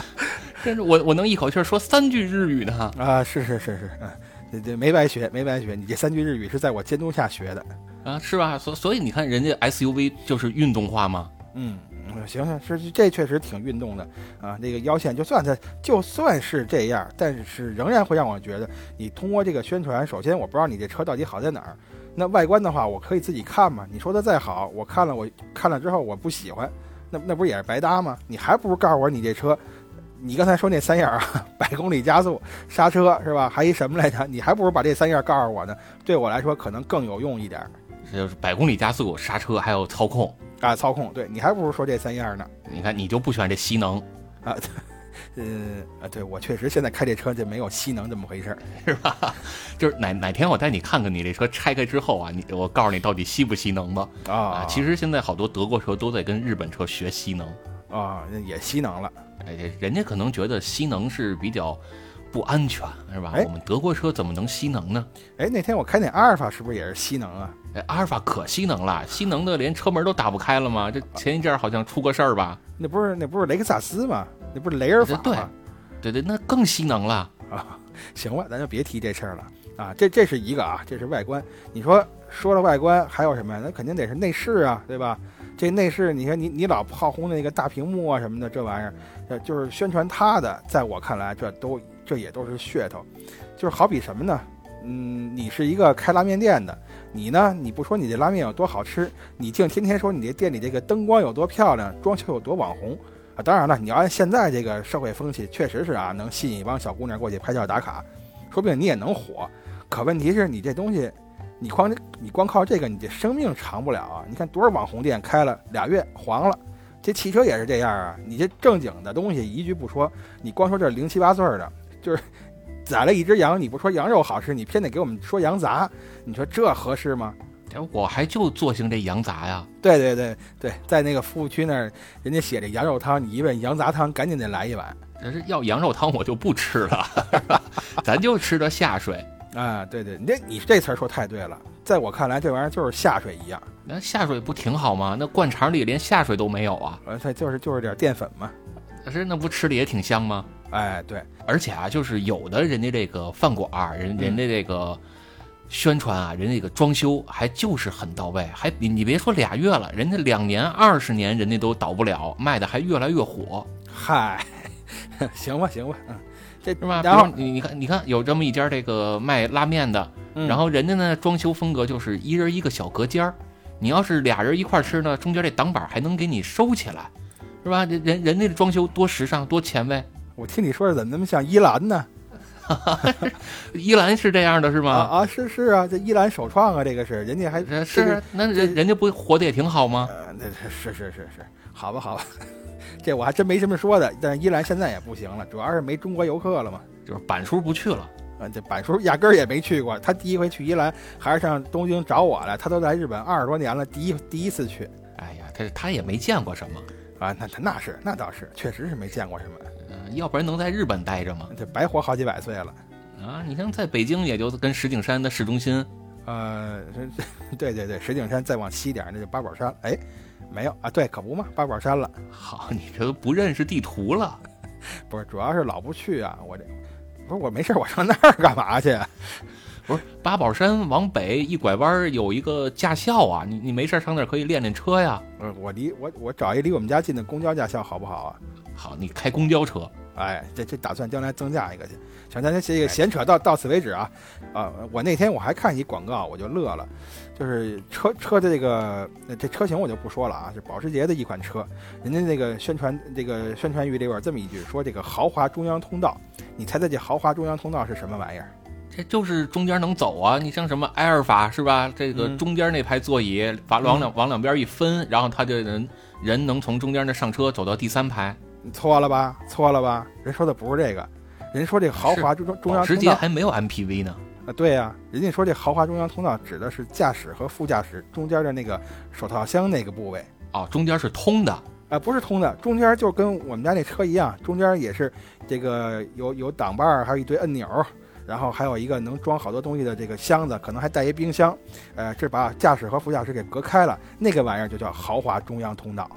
Speaker 1: 但是我我能一口气说三句日语呢。
Speaker 2: 啊，是是是是，嗯，这这没白学，没白学，你这三句日语是在我监督下学的。
Speaker 1: 啊，是吧？所所以你看，人家 SUV 就是运动化嘛。
Speaker 2: 嗯，嗯行行，是这确实挺运动的啊。那个腰线，就算它就算是这样，但是仍然会让我觉得，你通过这个宣传，首先我不知道你这车到底好在哪儿。那外观的话，我可以自己看嘛。你说的再好，我看了，我看了之后我不喜欢，那那不是也是白搭吗？你还不如告诉我你这车，你刚才说那三样啊，[laughs] 百公里加速、刹车是吧？还一什么来着？你还不如把这三样告诉我呢，对我来说可能更有用一点
Speaker 1: 这就是百公里加速、刹车还有操控。
Speaker 2: 啊。操控，对你还不如说这三样呢。
Speaker 1: 你看，你就不喜欢这吸能，
Speaker 2: 啊，[laughs] 呃啊，对我确实现在开这车就没有吸能这么回事儿。
Speaker 1: 是吧？[laughs] 就是哪哪天我带你看看你这车拆开之后啊，你我告诉你到底吸不吸能吧。啊，
Speaker 2: 啊，
Speaker 1: 其实现在好多德国车都在跟日本车学吸能，
Speaker 2: 啊也吸能了。
Speaker 1: 哎，人家可能觉得吸能是比较不安全，是吧？
Speaker 2: 哎
Speaker 1: 我们德国车怎么能吸能呢？
Speaker 2: 哎，那天我开那阿尔法是不是也是吸能啊？
Speaker 1: 哎，阿尔法可吸能了，吸能的连车门都打不开了吗？这前一阵好像出个事儿吧？
Speaker 2: 那不是那不是雷克萨斯吗？那不是雷尔法
Speaker 1: 对
Speaker 2: 吗？
Speaker 1: 对对，那更吸能了。
Speaker 2: 啊，行了，咱就别提这事儿了啊。这这是一个啊，这是外观。你说说了外观，还有什么呀？那肯定得是内饰啊，对吧？这内饰，你看你你老炮轰那个大屏幕啊什么的，这玩意儿，呃，就是宣传他的，在我看来，这都这也都是噱头。就是好比什么呢？嗯，你是一个开拉面店的，你呢，你不说你这拉面有多好吃，你净天天说你这店里这个灯光有多漂亮，装修有多网红啊。当然了，你要按现在这个社会风气，确实是啊，能吸引一帮小姑娘过去拍照打卡，说不定你也能火。可问题是你这东西，你光你光靠这个，你这生命长不了啊！你看多少网红店开了俩月黄了，这汽车也是这样啊！你这正经的东西一句不说，你光说这零七八碎儿的，就是宰了一只羊，你不说羊肉好吃，你偏得给我们说羊杂，你说这合适吗？
Speaker 1: 哎我还就做兴这羊杂呀。
Speaker 2: 对对对对，在那个服务区那儿，人家写着羊肉汤，你一问羊杂汤，赶紧得来一碗
Speaker 1: 要是要羊肉汤我就不吃了，[laughs] 咱就吃的下水。
Speaker 2: 啊！对对，你这你这词儿说太对了，在我看来，这玩意儿就是下水一样，
Speaker 1: 那下水不挺好吗？那灌肠里连下水都没有啊，
Speaker 2: 呃，它就是就是点淀粉嘛。
Speaker 1: 可是那不吃的也挺香吗？
Speaker 2: 哎，对，
Speaker 1: 而且啊，就是有的人家这个饭馆儿，人人家这个宣传啊，人家这个装修还就是很到位，还你你别说俩月了，人家两年、二十年人家都倒不了，卖的还越来越火，
Speaker 2: 嗨，[laughs] 行吧行吧，嗯，这
Speaker 1: 是吧？
Speaker 2: 然后
Speaker 1: 你你看你看有这么一家这个卖拉面的，
Speaker 2: 嗯
Speaker 1: 然后人家呢装修风格就是一人一个小隔间儿，你要是俩人一块吃呢，中间这挡板还能给你收起来，是吧？人人人家的装修多时尚多前卫，
Speaker 2: 我听你说的怎么那么像依兰呢？[laughs]
Speaker 1: 依兰是这样的是
Speaker 2: 啊
Speaker 1: 吗？
Speaker 2: 啊，是是啊，这依兰首创啊，这个是人家还
Speaker 1: 呃是，那人人家不活得也挺好吗？
Speaker 2: 呃，那是是是是，好吧好吧，这我还真没什么说的。但是依兰现在也不行了，主要是没中国游客了嘛。
Speaker 1: 就是板叔不去了，
Speaker 2: 啊，这板叔压根儿也没去过，他第一回去伊兰还是上东京找我来，他都来日本二十多年了，第一第一次去
Speaker 1: 哎呀，他他也没见过什么，
Speaker 2: 啊，那那是那倒是，确实是没见过什么，
Speaker 1: 呃要不然能在日本待着吗？
Speaker 2: 这白活好几百岁了。
Speaker 1: 啊，你像在北京也就跟石景山的市中心，
Speaker 2: 呃，这 [laughs] 这对对对，石景山再往西点那就八宝山，哎，没有啊，对，可不嘛，八宝山了，
Speaker 1: 好，你这都不认识地图了。[laughs]
Speaker 2: 不是，主要是老不去啊，我这不是我没事，我上那儿干嘛去？[laughs]
Speaker 1: 不是八宝山往北一拐弯有一个驾校啊，你你没事上那儿可以练练车呀。
Speaker 2: 呃，我离我我找一离我们家近的公交驾校好不好啊？
Speaker 1: 好，你开公交车，
Speaker 2: 哎，这这打算将来增加一个去。行，咱这个闲扯到到此为止啊。啊，我那天我还看一广告，我就乐了，就是车车的这个呃这车型我就不说了啊，是保时捷的一款车，人家那个宣传这个宣传语里边这么一句，说这个豪华中央通道，你猜猜这豪华中央通道是什么玩意儿？
Speaker 1: 这就是中间能走啊。你像什么埃尔法是吧？这个
Speaker 2: 嗯
Speaker 1: 中间那排座椅，把往两往两边一分，然后他就人人能从中间那上车走到第三排。
Speaker 2: 你错了吧？错了吧？人说的不是这个，人说这个豪华中中中央通道
Speaker 1: 捷还没有 MPV 呢。
Speaker 2: 啊，对呀、人家说这豪华中央通道指的是驾驶和副驾驶中间的那个手套箱那个部位。
Speaker 1: 哦，中间是通的。
Speaker 2: 啊，不是通的，中间就跟我们家那车一样，中间也是这个有有挡把儿，还有一堆按钮，然后还有一个能装好多东西的这个箱子，可能还带一冰箱，呃，这把驾驶和副驾驶给隔开了，那个玩意儿就叫豪华中央通道。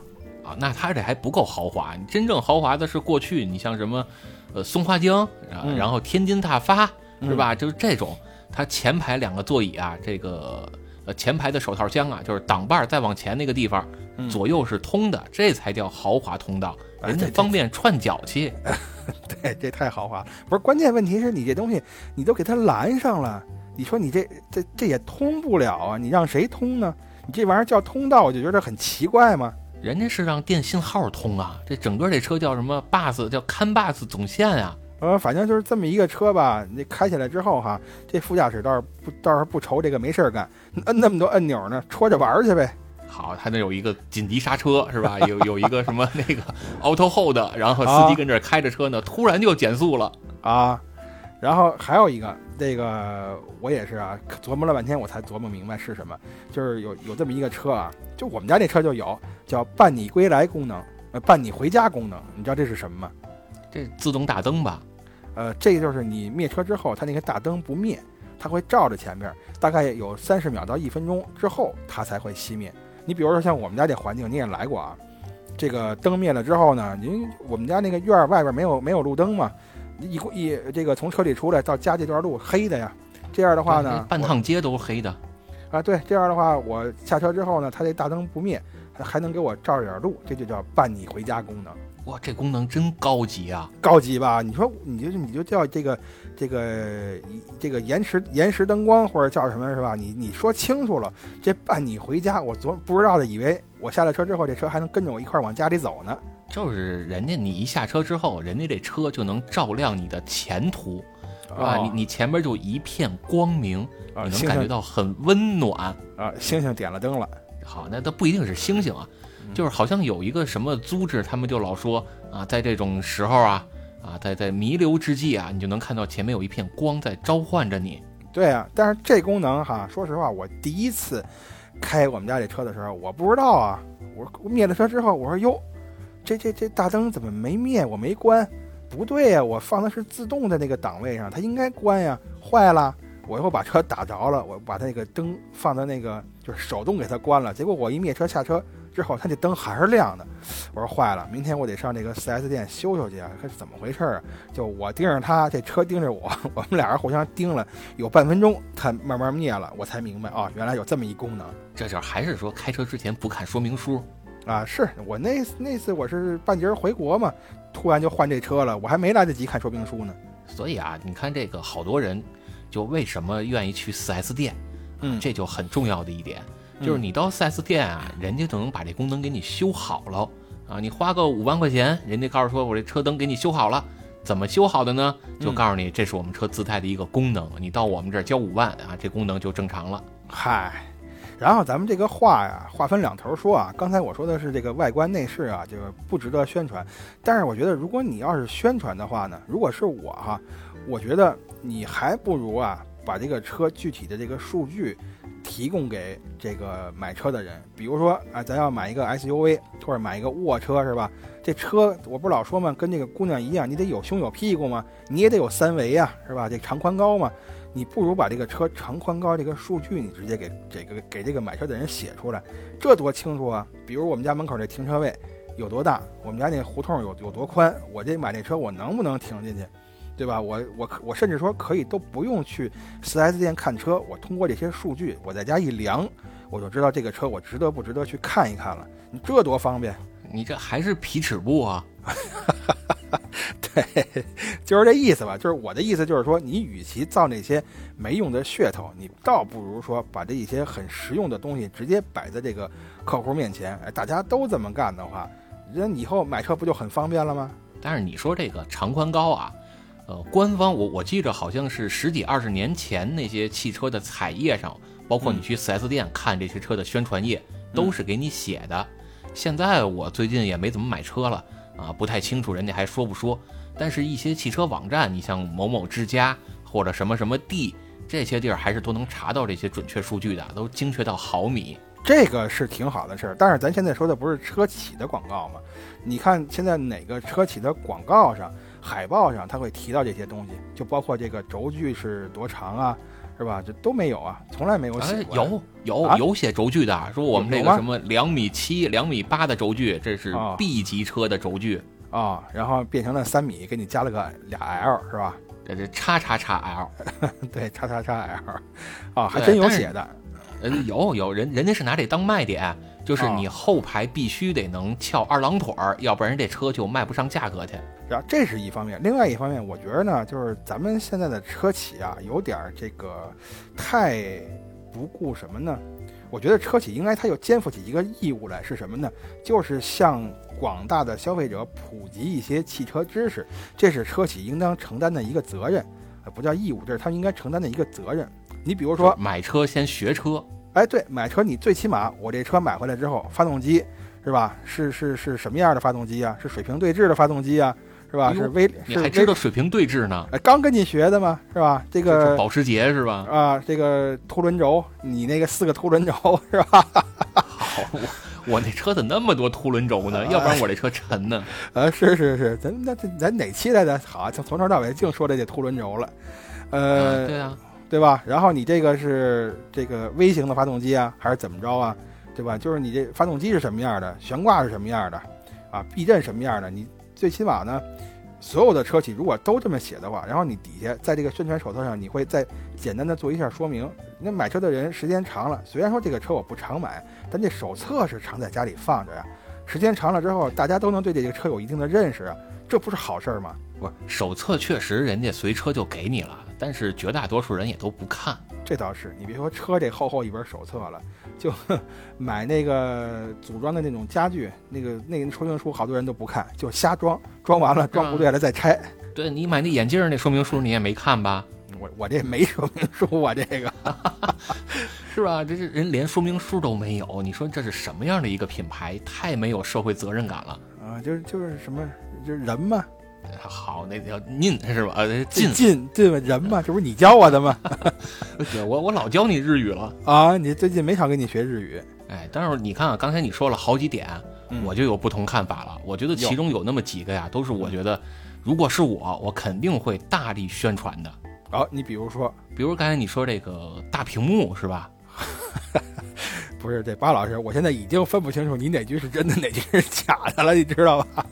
Speaker 1: 啊，那它这还不够豪华。你真正豪华的是过去，你像什么，呃，松花江啊，
Speaker 2: 嗯
Speaker 1: 然后天津大发，是吧？就是这种，它前排两个座椅啊，这个呃前排的手套箱啊，就是挡把儿再往前那个地方，
Speaker 2: 嗯
Speaker 1: 左右是通的，这才叫豪华通道，人家方便串脚气。[laughs]
Speaker 2: 对，这太豪华了。不是，关键问题是你这东西你都给它拦上了，你说你这这这也通不了啊？你让谁通呢？你这玩意儿叫通道，我就觉得很奇怪嘛。
Speaker 1: 人家是让电信号通啊，这整个这车叫什么 bus 叫 CAN bus 总线啊。
Speaker 2: 呃，反正就是这么一个车吧，你开起来之后哈，这副驾驶倒是不倒是不愁这个没事儿干，摁那么多按钮呢，戳着玩儿去呗。
Speaker 1: 好，还能有一个紧急刹车是吧？[laughs] 有有一个什么那个 auto hold，然后司机
Speaker 2: 啊
Speaker 1: 跟这儿开着车呢，[laughs] 突然就减速了。
Speaker 2: 啊，然后还有一个，这个我也是啊，琢磨了半天我才琢磨明白是什么，就是有有这么一个车啊，就我们家这车就有叫伴你归来功能，呃，伴你回家功能，你知道这是什么吗？
Speaker 1: 这自动大灯吧？
Speaker 2: 呃，这个就是你灭车之后，它那个大灯不灭，它会照着前面，大概有三十秒到一分钟之后，它才会熄灭。你比如说像我们家这环境，你也来过啊，这个灯灭了之后呢，您我们家那个院儿外边没有没有路灯嘛，一一这个从车里出来到家这段路黑的呀，这样的话呢，
Speaker 1: 半趟街都是黑的。
Speaker 2: 啊对，这样的话我下车之后呢，它这大灯不灭，还还能给我照着点路，这就叫伴你回家功能。
Speaker 1: 哇，这功能真高级啊！
Speaker 2: 高级吧？你说你就你就叫这个这个这个延迟延时灯光或者叫什么是吧？你你说清楚了，这伴你回家，我昨不知道的以为我下了车之后，这车还能跟着我一块儿往家里走呢。
Speaker 1: 就是人家你一下车之后，人家这车就能照亮你的前途，是吧？
Speaker 2: 哦
Speaker 1: 你你前边就一片光明，
Speaker 2: 啊，
Speaker 1: 你能感觉到很温暖。
Speaker 2: 啊，星星点了灯了，
Speaker 1: 好，那它不一定是星星啊，
Speaker 2: 嗯
Speaker 1: 就是好像有一个什么组织，他们就老说啊，在这种时候啊啊，在在弥留之际啊，你就能看到前面有一片光在召唤着你。
Speaker 2: 对啊，但是这功能哈，说实话，我第一次开我们家这车的时候，我不知道啊。我灭了车之后，我说哟，这这这大灯怎么没灭？我没关，不对呀、我放的是自动的那个档位上，它应该关呀，坏了。我又把车打着了，我把它那个灯放在那个就是手动给它关了，结果我一灭车下车之后，他那灯还是亮的。我说坏了，明天我得上这个 4S 店修修去啊，看是怎么回事儿啊？就我盯着他，这车盯着我，[laughs] 我们俩人互相盯了有半分钟，它慢慢灭了，我才明白啊、原来有这么一功能
Speaker 1: 这就还是说开车之前不看说明书。
Speaker 2: 啊！是我那那次我是半截儿回国嘛，突然就换这车了，我还没来得及看说明书呢。
Speaker 1: 所以啊，你看这个好多人就为什么愿意去 4S 店，
Speaker 2: 嗯
Speaker 1: 这就很重要的一点，
Speaker 2: 嗯
Speaker 1: 就是你到 4S 店啊，人家就能把这功能给你修好了啊，你花个五万块钱，人家告诉说我这车灯给你修好了。怎么修好的呢？就
Speaker 2: 嗯
Speaker 1: 告诉你，这是我们车自带的一个功能。你到我们这儿交五万啊，这功能就正常了。
Speaker 2: 嗨，然后咱们这个话呀，话分两头说啊。刚才我说的是这个外观内饰啊，这个不值得宣传。但是我觉得，如果你要是宣传的话呢，如果是我哈，我觉得你还不如啊，把这个车具体的这个数据提供给这个买车的人。比如说啊，咱要买一个 SUV 或者买一个卧车是吧？这车我不是老说嘛？跟这个姑娘一样，你得有胸有屁股嘛，你也得有三维呀、是吧？这长宽高嘛。你不如把这个车长宽高这个数据，你直接给这个给这个买车的人写出来，这多清楚啊！比如我们家门口这停车位有多大，我们家那胡同有有多宽，我这买这车我能不能停进去，对吧？我我我甚至说可以都不用去 4S 店看车，我通过这些数据，我在家一量，我就知道这个车我值得不值得去看一看了。你这多方便！
Speaker 1: 你这还是皮尺布啊？[laughs]
Speaker 2: 对，就是这意思吧。就是我的意思，就是说，你与其造那些没用的噱头，你倒不如说把这一些很实用的东西直接摆在这个客户面前。哎，大家都这么干的话，人以后买车不就很方便了吗？
Speaker 1: 但是你说这个长宽高啊，呃，官方我我记着好像是十几二十年前那些汽车的彩页上，包括你去 4S 店看这些车的宣传页，都是给你写的。现在我最近也没怎么买车了啊，不太清楚人家还说不说。但是，一些汽车网站，你像某某之家或者什么什么地这些地儿，还是都能查到这些准确数据的，都精确到毫米。
Speaker 2: 这个是挺好的事儿，但是咱现在说的不是车企的广告吗？你看现在哪个车企的广告上、海报上，他会提到这些东西，就包括这个轴距是多长啊，是吧？这都没有啊，从来没有写。
Speaker 1: 有有
Speaker 2: 啊
Speaker 1: 有写轴距的，说我们这个什么两米七、两米八的轴距，这是
Speaker 2: 啊
Speaker 1: B 级车的轴距。
Speaker 2: 啊、然后变成了三米，给你加了个俩 L 是吧？
Speaker 1: 这这叉叉叉 L，[laughs]
Speaker 2: 对，叉叉叉 L，啊，还真有写的。
Speaker 1: 呃，有有人人家是拿这当卖点，就是
Speaker 2: 哦
Speaker 1: 你后排必须得能翘二郎腿儿，要不然这车就卖不上价格去。
Speaker 2: 然后这是一方面，另外一方面，我觉得呢，就是咱们现在的车企啊，有点儿这个太不顾什么呢？我觉得车企应该它有肩负起一个义务来，是什么呢？就是向广大的消费者普及一些汽车知识，这是车企应当承担的一个责任，呃，不叫义务，这是他们应该承担的一个责任。你比如说，
Speaker 1: 买车先学车，
Speaker 2: 哎，对，买车你最起码我这车买回来之后，发动机是吧？是是是什么样的发动机啊？是水平对置的发动机啊，是吧？是微
Speaker 1: 你还知道水平对峙呢？
Speaker 2: 哎，刚跟你学的嘛，是吧？这
Speaker 1: 这
Speaker 2: 个
Speaker 1: 保时捷是吧？
Speaker 2: 啊，这个凸轮轴，你那个四个凸轮轴是吧？[laughs]
Speaker 1: 好，我我那车怎么那么多凸轮轴呢？要不然我这车沉呢。
Speaker 2: 啊，是是是，咱那咱咱哪期来的？好，从从头到尾净说这些凸轮轴了，呃，
Speaker 1: 啊对啊，
Speaker 2: 对吧？然后你这个是这个微型的发动机啊，还是怎么着啊？对吧？就是你这发动机是什么样的，悬挂是什么样的，啊，避震什么样的？你最起码呢，所有的车企如果都这么写的话，然后你底下在这个宣传手册上，你会再简单的做一下说明。那买车的人时间长了，虽然说这个车我不常买，但这手册是常在家里放着呀。时间长了之后，大家都能对这个车有一定的认识啊，这不是好事儿吗？
Speaker 1: 不是手册确实人家随车就给你了，但是绝大多数人也都不看。
Speaker 2: 这倒是，你别说车这厚厚一本手册了，就买那个组装的那种家具，那个那个说明书，好多人都不看，就瞎装，装完了装不对了再拆。
Speaker 1: 对你买那眼镜那说明书你也没看吧？
Speaker 2: 我我这没说明书，我这个 [laughs] [laughs]
Speaker 1: 是吧？这是人连说明书都没有，你说这是什么样的一个品牌？太没有社会责任感了。
Speaker 2: 啊，就是就是什么，就是人嘛，
Speaker 1: 好，那叫您是吧？呃，进，
Speaker 2: 进进吧，人嘛，这不是你教我的吗？[laughs]
Speaker 1: 我我老教你日语了。
Speaker 2: 啊，你最近没少跟你学日语，
Speaker 1: 哎，但是你看啊，刚才你说了好几点，
Speaker 2: 嗯
Speaker 1: 我就有不同看法了。我觉得其中有那么几个呀，都是我觉得，如果是我，我肯定会大力宣传的。
Speaker 2: 好、你比如说，
Speaker 1: 比如刚才你说这个大屏幕是吧？[laughs]
Speaker 2: 不是这巴老师，我现在已经分不清楚你哪句是真的，哪句是假的了，你知道吧？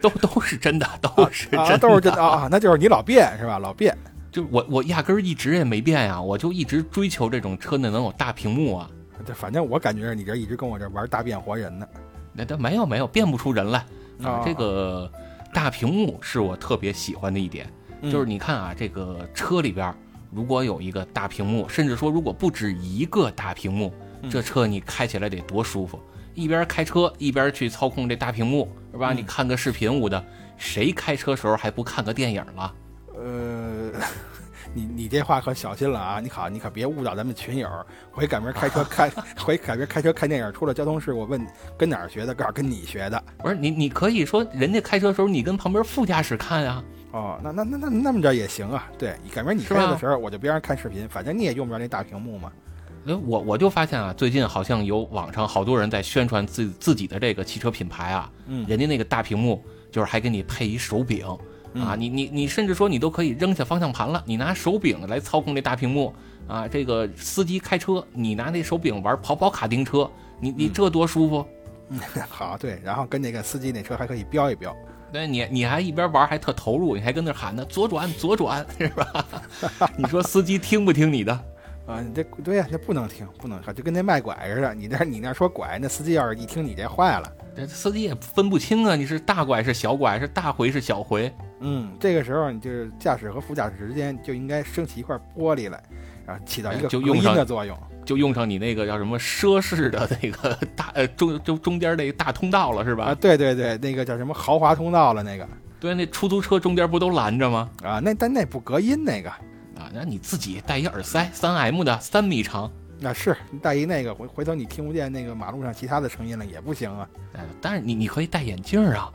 Speaker 1: 都都是真的，都是真的，
Speaker 2: 啊，都是真的 [laughs] 啊，那就是你老变是吧？老变。
Speaker 1: 就我我压根儿一直也没变呀，我就一直追求这种车内能有大屏幕啊。
Speaker 2: 这反正我感觉你这一直跟我这玩大变活人呢。
Speaker 1: 那都没有没有变不出人来啊
Speaker 2: 哦。
Speaker 1: 这个大屏幕是我特别喜欢的一点，
Speaker 2: 嗯
Speaker 1: 就是你看啊，这个车里边如果有一个大屏幕，甚至说如果不止一个大屏幕，
Speaker 2: 嗯
Speaker 1: 这车你开起来得多舒服。一边开车一边去操控这大屏幕，是吧？
Speaker 2: 嗯
Speaker 1: 你看个视频舞的，谁开车时候还不看个电影了？
Speaker 2: 呃，[laughs] 你你这话可小心了啊！你好，你可别误导咱们群友。回赶明儿开车 [laughs] 看，回赶明儿开车看电影出了交通事故，问跟哪儿学的？告诉跟你学的。
Speaker 1: 不是你，你可以说人家开车时候你跟旁边副驾驶看啊，
Speaker 2: 哦，那那那那那么着也行啊。对，赶明儿你开的时候，我就边上看视频，反正你也用不着那大屏幕嘛。
Speaker 1: 哎，我我就发现啊，最近好像有网上好多人在宣传自自己的这个汽车品牌啊，
Speaker 2: 嗯
Speaker 1: 人家那个大屏幕就是还给你配一手柄啊，
Speaker 2: 嗯
Speaker 1: 你你你甚至说你都可以扔下方向盘了，你拿手柄来操控这大屏幕啊。这个司机开车，你拿那手柄玩跑跑卡丁车，你你
Speaker 2: 嗯
Speaker 1: 这多舒服。
Speaker 2: 嗯 [laughs] 好，对，然后跟那个司机那车还可以飙一飙。
Speaker 1: 那你你还一边玩还特投入，你还跟那喊呢左转左转是吧？[laughs] 你说司机听不听你的？
Speaker 2: 啊，你这对呀、这不能听，不能听，就跟那卖拐似的。你那你那说拐，那司机要是一听你这坏了，
Speaker 1: 这司机也分不清啊，你是大拐是小拐，是大回是小回。
Speaker 2: 嗯，这个时候你就是驾驶和副驾驶之间就应该升起一块玻璃来，然后起到一个隔音
Speaker 1: 哎就用上
Speaker 2: 的作用。
Speaker 1: 就用上你那个叫什么奢侈的那个大呃中中中间那个大通道了是吧？
Speaker 2: 啊，对对对，那个叫什么豪华通道了那个
Speaker 1: 对，那出租车中间不都拦着吗？
Speaker 2: 啊，那但那不隔音那个，
Speaker 1: 啊，那你自己戴一耳塞，三 M 的，三米长。
Speaker 2: 那是你戴一那个回回头你听不见那个马路上其他的声音了也不行啊。
Speaker 1: 呃，但是你你可以戴眼镜啊，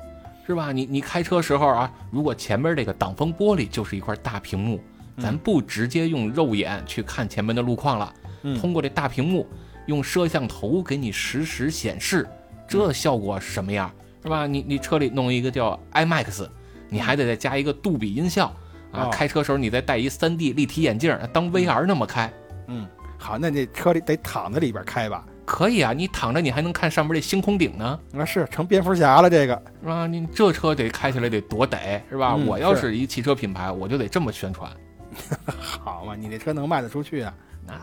Speaker 1: 是吧？你你开车时候啊，如果前面这个挡风玻璃就是一块大屏幕，咱
Speaker 2: 嗯
Speaker 1: 不直接用肉眼去看前面的路况了，
Speaker 2: 嗯
Speaker 1: 通过这大屏幕用摄像头给你实时显示，这效果是什么样？是吧？你你车里弄一个叫 IMAX，你还得再加一个杜比音效啊
Speaker 2: 哦。
Speaker 1: 开车时候你再戴一 3D 立体眼镜，当 VR 那么开。
Speaker 2: 嗯，好，那这车里得躺在里边开吧？
Speaker 1: 可以啊，你躺着你还能看上面这星空顶呢，
Speaker 2: 啊是成蝙蝠侠了这个，
Speaker 1: 是吧？你这车得开起来得多得，是吧？
Speaker 2: 嗯
Speaker 1: 我要
Speaker 2: 是
Speaker 1: 是一汽车品牌，我就得这么宣传。[laughs]
Speaker 2: 好嘛，你这车能卖得出去啊？
Speaker 1: 那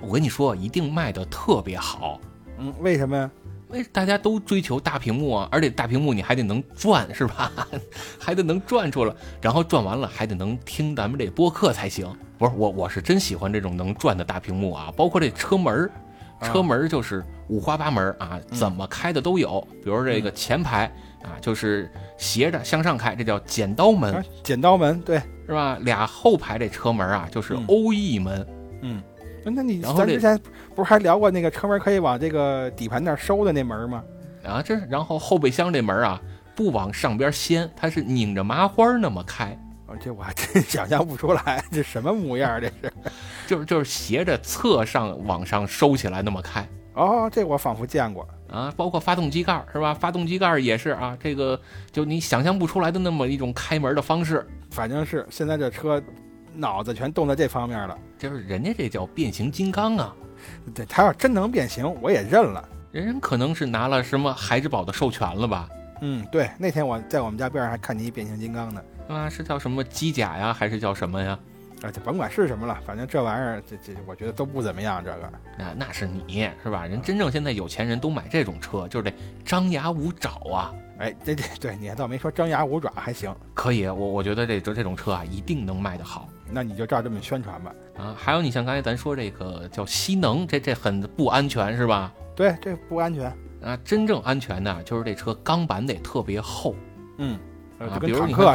Speaker 1: 我跟你说，一定卖的特别好，
Speaker 2: 嗯，为什么呀？
Speaker 1: 因为大家都追求大屏幕啊，而且大屏幕你还得能转，是吧？[laughs] 还得能转出来，然后转完了还得能听咱们这播客才行。不是我，我是真喜欢这种能转的大屏幕啊，包括这车门车门就是五花八门啊，怎么开的都有。比如这个前排啊，就是斜着向上开，这叫剪刀门，
Speaker 2: 啊剪刀门，对，
Speaker 1: 是吧？俩后排这车门啊，就是
Speaker 2: 嗯
Speaker 1: 欧翼门。
Speaker 2: 嗯，那你咱之前不是还聊过那个车门可以往这个底盘那儿收的那门吗？
Speaker 1: 啊，这然后后备箱这门啊，不往上边掀，它是拧着麻花那么开，
Speaker 2: 啊，这我还真 [laughs] 想象不出来，这什么模样儿这是？
Speaker 1: 就是就是斜着侧上往上收起来那么开
Speaker 2: 哦，这我仿佛见过。
Speaker 1: 啊，包括发动机盖儿是吧？发动机盖儿也是啊，这个就你想象不出来的那么一种开门的方式，
Speaker 2: 反正是现在这车脑子全动在这方面了。
Speaker 1: 就是人家这叫变形金刚啊，
Speaker 2: 对，他要真能变形，我也认了。
Speaker 1: 人人可能是拿了什么孩之宝的授权了吧？
Speaker 2: 嗯，对，那天我在我们家边上还看见一变形金刚呢。
Speaker 1: 啊，是叫什么机甲呀，还是叫什么呀？
Speaker 2: 啊，就甭管是什么了，反正这玩意儿，这这我觉得都不怎么样。这个，
Speaker 1: 啊，那是你是吧？人真正现在有钱人都买这种车，就是得张牙舞爪啊。
Speaker 2: 哎，对对对你还倒没说张牙舞爪还行，
Speaker 1: 可以，我我觉得这这这种车啊，一定能卖得好
Speaker 2: 那你就照这么宣传吧。
Speaker 1: 啊。还有你像刚才咱说这个叫吸能，这这很不安全是吧？
Speaker 2: 对，这不安全。
Speaker 1: 啊，真正安全的就是这车钢板得特别厚。
Speaker 2: 嗯，呃
Speaker 1: 啊比如你看。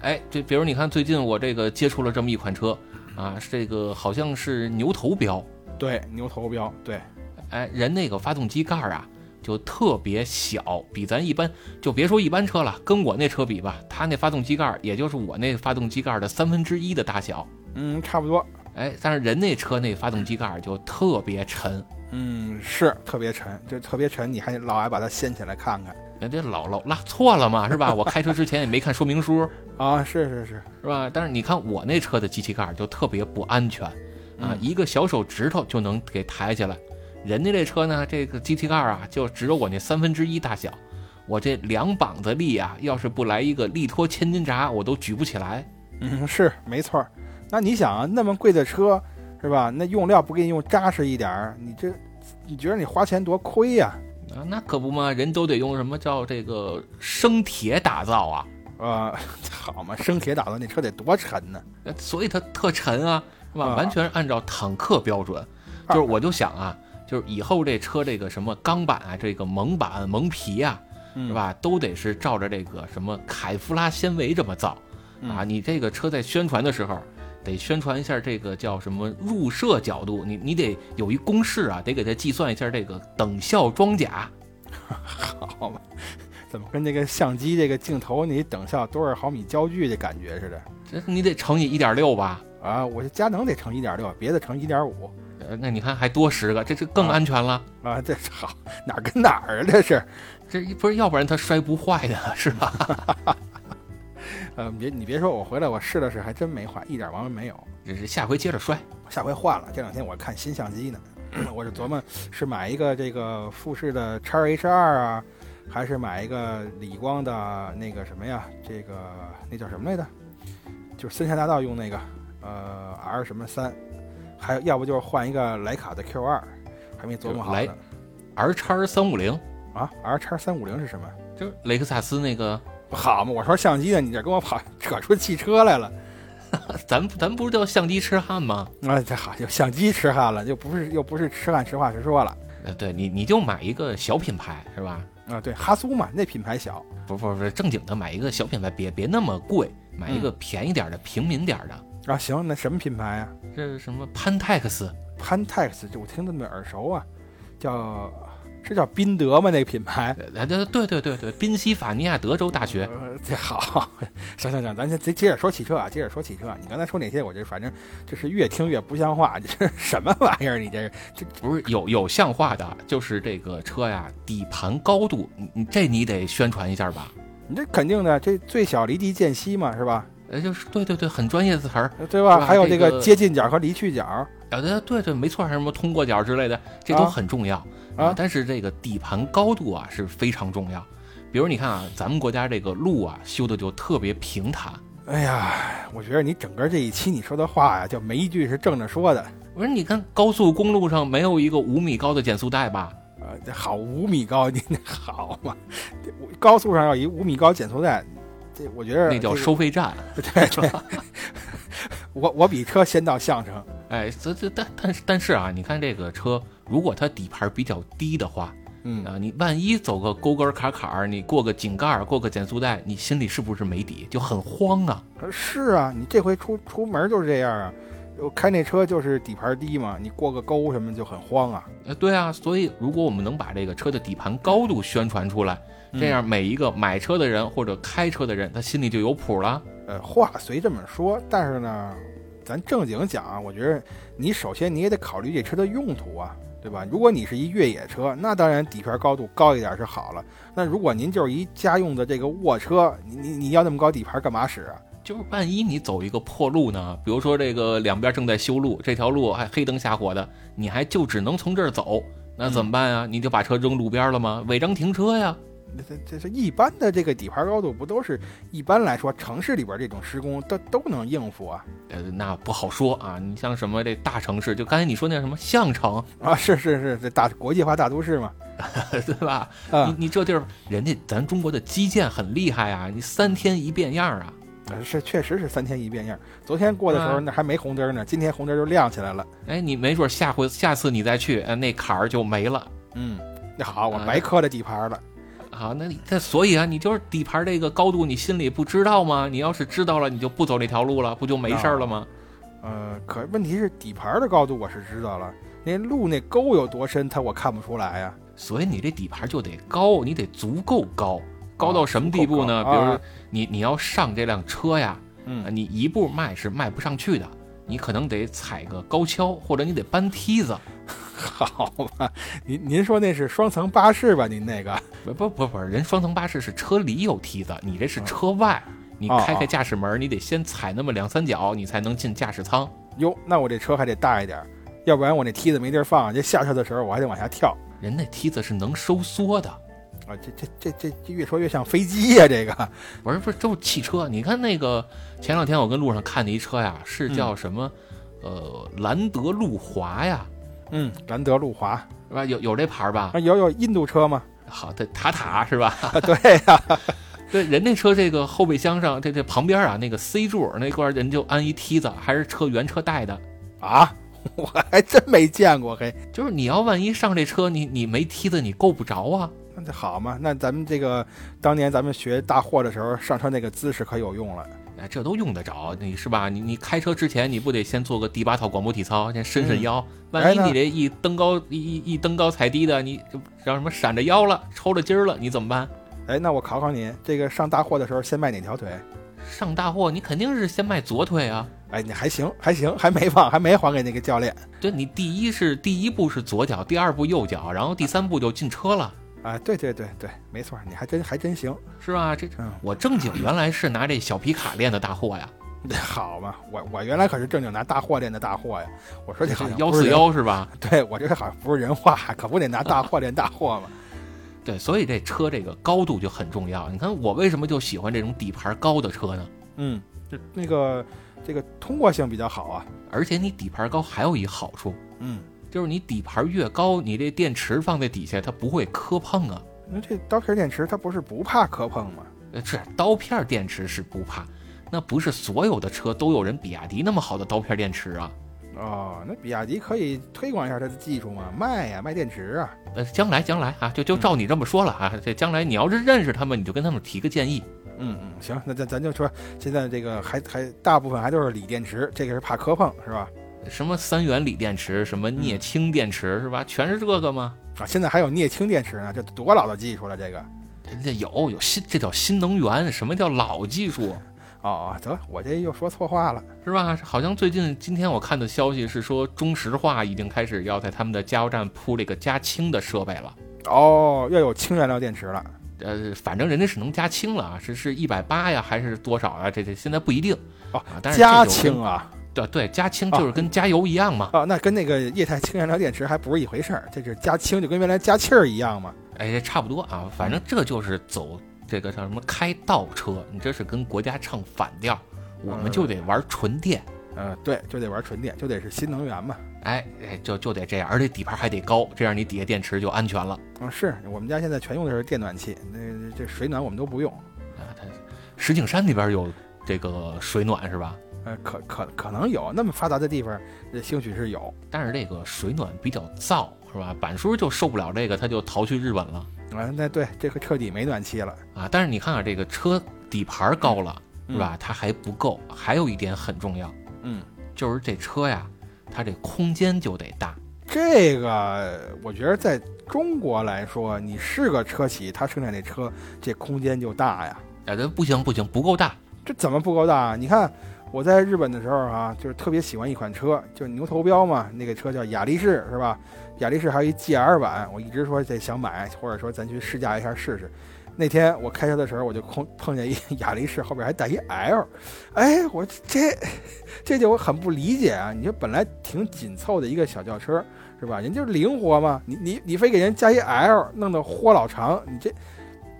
Speaker 1: 哎，这比如你看最近我这个接触了这么一款车啊，是这个好像是牛头标，
Speaker 2: 对，牛头标，对，
Speaker 1: 哎，人那个发动机盖儿啊就特别小，比咱一般就别说一般车了，跟我那车比吧，它那发动机盖儿也就是我那发动机盖儿的三分之一的大小。
Speaker 2: 嗯，差不多。
Speaker 1: 哎，但是人那车那发动机盖儿就特别沉，
Speaker 2: 嗯，是特别沉，就特别沉，你还老爱把它掀起来看看
Speaker 1: 人家老老拉错了嘛，是吧？我开车之前也没看说明书，[laughs]
Speaker 2: 啊？是是是，
Speaker 1: 是吧？但是你看我那车的机器盖儿就特别不安全啊，
Speaker 2: 嗯
Speaker 1: 一个小手指头就能给抬起来。人家这车呢，这个机器盖儿啊，就只有我那三分之一大小，我这两膀子力啊，要是不来一个力托千斤闸，我都举不起来。
Speaker 2: 嗯，是没错儿。那你想啊，那么贵的车，是吧？那用料不给你用扎实一点儿，你这，你觉得你花钱多亏呀、
Speaker 1: 啊，那可不嘛，人都得用什么叫这个生铁打造啊，
Speaker 2: 呃，[laughs] 好嘛，生铁打造那车得多沉呢？
Speaker 1: 呃所以它特沉啊，是吧？
Speaker 2: 啊
Speaker 1: 完全是按照坦克标准。就是我就想啊，就是以后这车这个什么钢板啊，这个蒙板蒙皮啊，
Speaker 2: 嗯
Speaker 1: 是？吧？都得是照着这个什么凯夫拉纤维这么造
Speaker 2: 嗯
Speaker 1: 啊。你这个车在宣传的时候，得宣传一下这个叫什么入射角度，你你得有一公式啊，得给它计算一下这个等效装甲。[laughs]
Speaker 2: 好嘛，怎么跟这个相机这个镜头你等效多少毫米焦距的感觉似的？
Speaker 1: 这你得乘以一点六吧？
Speaker 2: 啊，我这佳能得乘一点六，别的乘一点五
Speaker 1: 呃，那你看还多十个，这这更
Speaker 2: 啊
Speaker 1: 安全了。
Speaker 2: 啊，这好哪儿跟哪儿啊？这是，
Speaker 1: 这不是，要不然它摔不坏的是吧？[laughs]
Speaker 2: 呃，别你别说，我回来我试了试，还真没坏，一点毛病没有。
Speaker 1: 这是下回接着摔。
Speaker 2: 下回换了，这两天我看新相机呢，我是琢磨是买一个这个富士的 x H 二啊，还是买一个理光的那个什么呀？这个那叫什么来着？就是森下大道用那个呃 R 什么三，还有要不就是换一个徕卡的 Q 二，还没琢磨好
Speaker 1: 来
Speaker 2: 呢。
Speaker 1: R 叉三五零
Speaker 2: 啊，R 叉三五零是什么？
Speaker 1: 就是雷克萨斯那个，
Speaker 2: 好嘛，我说相机呢，你这跟我跑扯出汽车来了。[laughs]
Speaker 1: 咱咱不是叫相机痴汉吗？
Speaker 2: 啊，这好，就相机痴汉了，就不是又不是痴汉，实话实说了
Speaker 1: 呃，对你你就买一个小品牌是吧？
Speaker 2: 啊。对，哈苏嘛，那品牌小，
Speaker 1: 不不不，正经的买一个小品牌，别别那么贵，买一个
Speaker 2: 嗯
Speaker 1: 便宜点的、平民点的。
Speaker 2: 啊，行，那什么品牌啊？
Speaker 1: 这是什么
Speaker 2: ？Pantex。Pantex，，这我听着那么耳熟啊，叫是叫宾德吗？那个品牌？
Speaker 1: 呃，对对对对对，宾夕法尼亚德州大学。
Speaker 2: 呃，这好，[laughs] 行行行，咱先接接着说汽车啊，接着说汽车。你刚才说那些，我这反正就是越听越不像话，[laughs] 这是什么玩意儿？你这是
Speaker 1: 不是有有像话的，就是这个车呀，底盘高度，你你这你得宣传一下吧？
Speaker 2: 你这肯定的，这最小离地间隙嘛，是吧？
Speaker 1: 呃，就是对对对，很专业的词儿。
Speaker 2: 呃对吧？还有这个接近角和离去角，
Speaker 1: 啊，对对对，没错，还有什么通过角之类的，这都
Speaker 2: 啊
Speaker 1: 很重要。
Speaker 2: 啊
Speaker 1: 但是这个底盘高度啊是非常重要。比如你看啊，咱们国家这个路啊修的就特别平坦。
Speaker 2: 哎呀，我觉得你整个这一期你说的话呀，就没一句是正着说的。
Speaker 1: 我说你看高速公路上没有一个五米高的减速带吧？
Speaker 2: 呃，这好五米高，你那好嘛？高速上要一五米高减速带，这我觉得
Speaker 1: 那叫收费站。[laughs]
Speaker 2: 对对，我我比车先到相声。
Speaker 1: 哎，这这但但是但是啊，你看这个车，如果它底盘比较低的话，
Speaker 2: 嗯
Speaker 1: 啊，你万一走个沟沟坎坎儿，你过个井盖儿，过个减速带，你心里是不是没底，就很慌啊？
Speaker 2: 是啊，你这回出出门就是这样啊。我开那车就是底盘低嘛，你过个沟什么就很慌啊。
Speaker 1: 呃，对啊，所以如果我们能把这个车的底盘高度宣传出来，这样每一个买车的人或者开车的人，他心里就有谱了。
Speaker 2: 呃，话虽这么说，但是呢，咱正经讲啊，我觉得你首先你也得考虑这车的用途啊，对吧？如果你是一越野车，那当然底盘高度高一点是好了。那如果您就是一家用的这个卧车，你你你要那么高底盘干嘛使啊？
Speaker 1: 就是万一你走一个破路呢，比如说这个两边正在修路，这条路还黑灯瞎火的，你还就只能从这儿走，那怎么办呀？你就把车扔路边了吗？违章停车呀？
Speaker 2: 这这是一般的这个底盘高度，不都是一般来说城市里边这种施工都都能应付啊？
Speaker 1: 呃，那不好说啊。你像什么这大城市，就刚才你说那什么项城，
Speaker 2: 啊，是是是，这大国际化大都市嘛，[laughs]
Speaker 1: 对吧？
Speaker 2: 啊
Speaker 1: 你，你这地儿，人家咱中国的基建很厉害啊，你三天一变样啊。
Speaker 2: 呃是确实是三天一变样。昨天过的时候
Speaker 1: 啊
Speaker 2: 那还没红灯呢，今天红灯就亮起来了。
Speaker 1: 哎，你没准下回下次你再去，呃，那坎儿就没了。
Speaker 2: 嗯，那好，我
Speaker 1: 啊
Speaker 2: 白磕了底盘了。
Speaker 1: 好，那你那所以啊，你就是底盘这个高度，你心里不知道吗？你要是知道了，你就不走那条路了，不就没事儿了吗？
Speaker 2: 呃，可问题是底盘的高度我是知道了，那路那沟有多深，它我看不出来呀、
Speaker 1: 所以你这底盘就得高，你得足够高，高到什么地步呢？比如你你要上这辆车呀，
Speaker 2: 嗯
Speaker 1: 啊你一步迈是迈不上去的，你可能得踩个高跷，或者你得搬梯子。
Speaker 2: 好吧，您您说那是双层巴士吧？您那个
Speaker 1: 不不不不，人双层巴士是车里有梯子，你这是车外。你
Speaker 2: 哦
Speaker 1: 开开
Speaker 2: 哦
Speaker 1: 驾驶门，你得先踩那么两三脚，你才能进驾驶舱。
Speaker 2: 哟，那我这车还得大一点，要不然我那梯子没地儿放，这下车的时候我还得往下跳
Speaker 1: 人那梯子是能收缩的，
Speaker 2: 啊！这这这这这越说越像飞机呀、这个
Speaker 1: 不是不是，就是汽车。你看那个前两天我跟路上看的一车呀，是
Speaker 2: 嗯
Speaker 1: 叫什么？呃，兰德路华呀，
Speaker 2: 嗯，兰德路华
Speaker 1: 是吧？有有这牌儿吧？
Speaker 2: 啊，有有印度车吗？
Speaker 1: 好的，塔塔是吧？
Speaker 2: 啊，对呀、[laughs]
Speaker 1: 对，人那车这个后备箱上这这旁边啊，那个 C 柱那块儿人就安一梯子，还是车原车带的。
Speaker 2: 啊，我还真没见过，嘿，
Speaker 1: 就是你要万一上这车，你你没梯子，你够不着啊。
Speaker 2: 那就好嘛？那咱们这个当年咱们学大货的时候，上车那个姿势可有用了。
Speaker 1: 哎，这都用得着，你是吧？你你开车之前，你不得先做个第八套广播体操，先伸伸腰。万一你这一登高一一一登高踩低的，你就让什么闪着腰了，抽着筋儿了，你怎么办？
Speaker 2: 哎，那我考考你，这个上大货的时候先迈哪条腿？
Speaker 1: 上大货，你肯定是先迈左腿啊。
Speaker 2: 哎，你还行，还行，还没忘，还没还给那个教练。
Speaker 1: 对你第一是第一步是左脚，第二步右脚，然后第三步就进车了，
Speaker 2: 啊，对对对对，没错，你还真还真行。
Speaker 1: 是吧？这
Speaker 2: 嗯，
Speaker 1: 我正经原来是拿这小皮卡练的大货呀，[laughs]
Speaker 2: 好嘛，我我原来可是正经拿大货练的大货呀。我说这好像
Speaker 1: 幺四幺是吧？
Speaker 2: 对我这好像不是人话，可不得拿大货练大货嘛。[laughs]
Speaker 1: 对，所以这车这个高度就很重要。你看我为什么就喜欢这种底盘高的车呢？
Speaker 2: 嗯，这那个这个通过性比较好啊。
Speaker 1: 而且你底盘高还有一好处，
Speaker 2: 嗯，
Speaker 1: 就是你底盘越高，你这电池放在底下它不会磕碰啊。
Speaker 2: 那这刀片电池它不是不怕磕碰吗？
Speaker 1: 呃，是刀片电池是不怕，那不是所有的车都有人比亚迪那么好的刀片电池啊。
Speaker 2: 哦，那比亚迪可以推广一下它的技术吗，卖呀，卖电池啊。
Speaker 1: 呃，将来将来啊，就就照你这么说了啊，这将来你要是认识他们，你就跟他们提个建议。
Speaker 2: 嗯嗯，行，那咱咱就说，现在这个还还大部分还都是锂电池，这个是怕磕碰是吧？
Speaker 1: 什么三元锂电池，什么镍氢电池是吧？全是这个吗？
Speaker 2: 啊，现在还有镍氢电池呢，这多老的技术了，这个。
Speaker 1: 人家有有新，这叫新能源。什么叫老技术？[laughs]
Speaker 2: 哦，得，我这又说错话了。
Speaker 1: 是吧？好像最近今天我看的消息是说，中石化已经开始要在他们的加油站铺这个加氢的设备了。
Speaker 2: 哦，要有氢燃料电池了。
Speaker 1: 呃，反正人家是能加氢了啊，是是一百八呀，还是多少啊？这这现在不一定
Speaker 2: 哦
Speaker 1: 啊。但是
Speaker 2: 加氢啊，
Speaker 1: 对对，加氢就是跟加油一样嘛。
Speaker 2: 啊，那跟那个液态氢燃料电池还不是一回事儿，这是加氢就跟原来加气儿一样嘛。
Speaker 1: 哎，差不多啊，反正这就是走这个叫什么开倒车，你这是跟国家唱反调，我们就得玩纯电。
Speaker 2: 嗯，对，就得玩纯电，就得是新能源嘛。
Speaker 1: 哎哎，就就得这样，而且底盘还得高，这样你底下电池就安全了。
Speaker 2: 啊，是我们家现在全用的是电暖气，那这水暖我们都不用。
Speaker 1: 啊，它石景山那边有这个水暖是吧？
Speaker 2: 呃，可可可能有那么发达的地方，这兴许是有，
Speaker 1: 但是这个水暖比较燥是吧？板叔就受不了这个，他就逃去日本了。
Speaker 2: 啊，那对，这个彻底没暖气了
Speaker 1: 啊！但是你看看这个车底盘高了是吧？它还不够，还有一点很重要。
Speaker 2: 嗯，
Speaker 1: 就是这车呀，它这空间就得大。
Speaker 2: 这个我觉得在中国来说，你是个车企，它生产这车，这空间就大呀。
Speaker 1: 哎，这不行不行，不够大。
Speaker 2: 这怎么不够大？你看我在日本的时候啊，就是特别喜欢一款车，就是牛头标嘛，那个车叫雅力士，是吧？雅力士还有一 GR 版，我一直说这想买，或者说咱去试驾一下试试。那天我开车的时候，我就碰碰见一 [laughs] 雅力士后边还带一 L，哎，我这这就我很不理解啊！你说本来挺紧凑的一个小轿车，是吧？人就是灵活嘛，你你你非给人加一 L，弄得豁老长，你这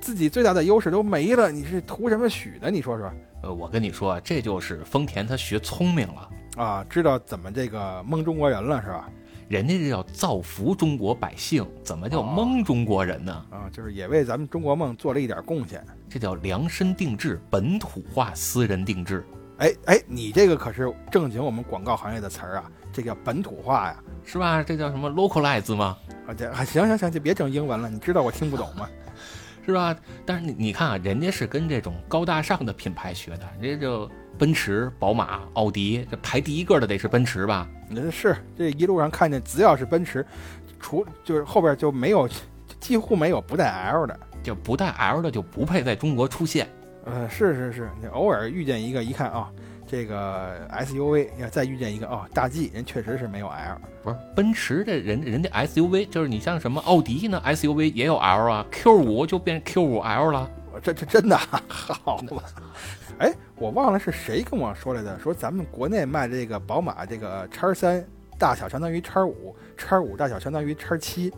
Speaker 2: 自己最大的优势都没了，你是图什么许的？你说说？
Speaker 1: 呃，我跟你说，这就是丰田他学聪明了
Speaker 2: 啊，知道怎么这个蒙中国人了，是吧？
Speaker 1: 人家这叫造福中国百姓，怎么叫蒙中国人呢？
Speaker 2: 啊，就是也为咱们中国梦做了一点贡献，
Speaker 1: 这叫量身定制、本土化、私人定制。
Speaker 2: 哎哎，你这个可是正经我们广告行业的词儿啊，这叫本土化呀，
Speaker 1: 是吧？这叫什么 localize 吗？
Speaker 2: 啊，这行行行，就别整英文了，你知道我听不懂吗？
Speaker 1: 是吧？但是你你看啊，人家是跟这种高大上的品牌学的，人家就奔驰、宝马、奥迪，这排第一个的得是奔驰吧？
Speaker 2: 嗯是这一路上看见，只要是奔驰，除就是后边就没有，几乎没有不带 L 的，
Speaker 1: 就不带 L 的就不配在中国出现。
Speaker 2: 嗯，是是是，你偶尔遇见一个，一看啊。这个 SUV 要再遇见一个哦，大 G 人确实是没有 L，
Speaker 1: 不是奔驰这人人家 SUV 就是你像什么奥迪呢 SUV 也有 L 啊，Q 五就变 Q 五 L 了，
Speaker 2: 这这真的好嘛？哎，我忘了是谁跟我说来的，说咱们国内卖这个宝马这个叉三大小相当于叉五，叉五大小相当于叉七，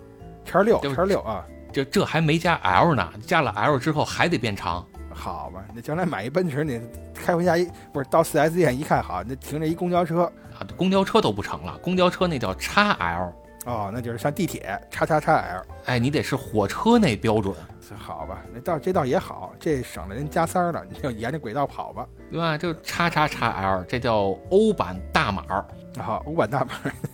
Speaker 2: 叉六叉六啊，
Speaker 1: 这这还没加 L 呢，加了 L 之后还得变长。
Speaker 2: 好吧，那将来买一奔驰，你开回家一不是到四 S 店一看，好，那停着一公交车。
Speaker 1: 啊，公交车都不成了，公交车那叫叉 L
Speaker 2: 哦，那就是像地铁叉叉叉 L，
Speaker 1: 哎，你得是火车那标准，
Speaker 2: 好吧，那倒这倒也好，这省了人加塞儿了，你就沿着轨道跑吧，
Speaker 1: 对吧？就叉叉叉 L，这叫欧版大码，
Speaker 2: 好，欧版大码，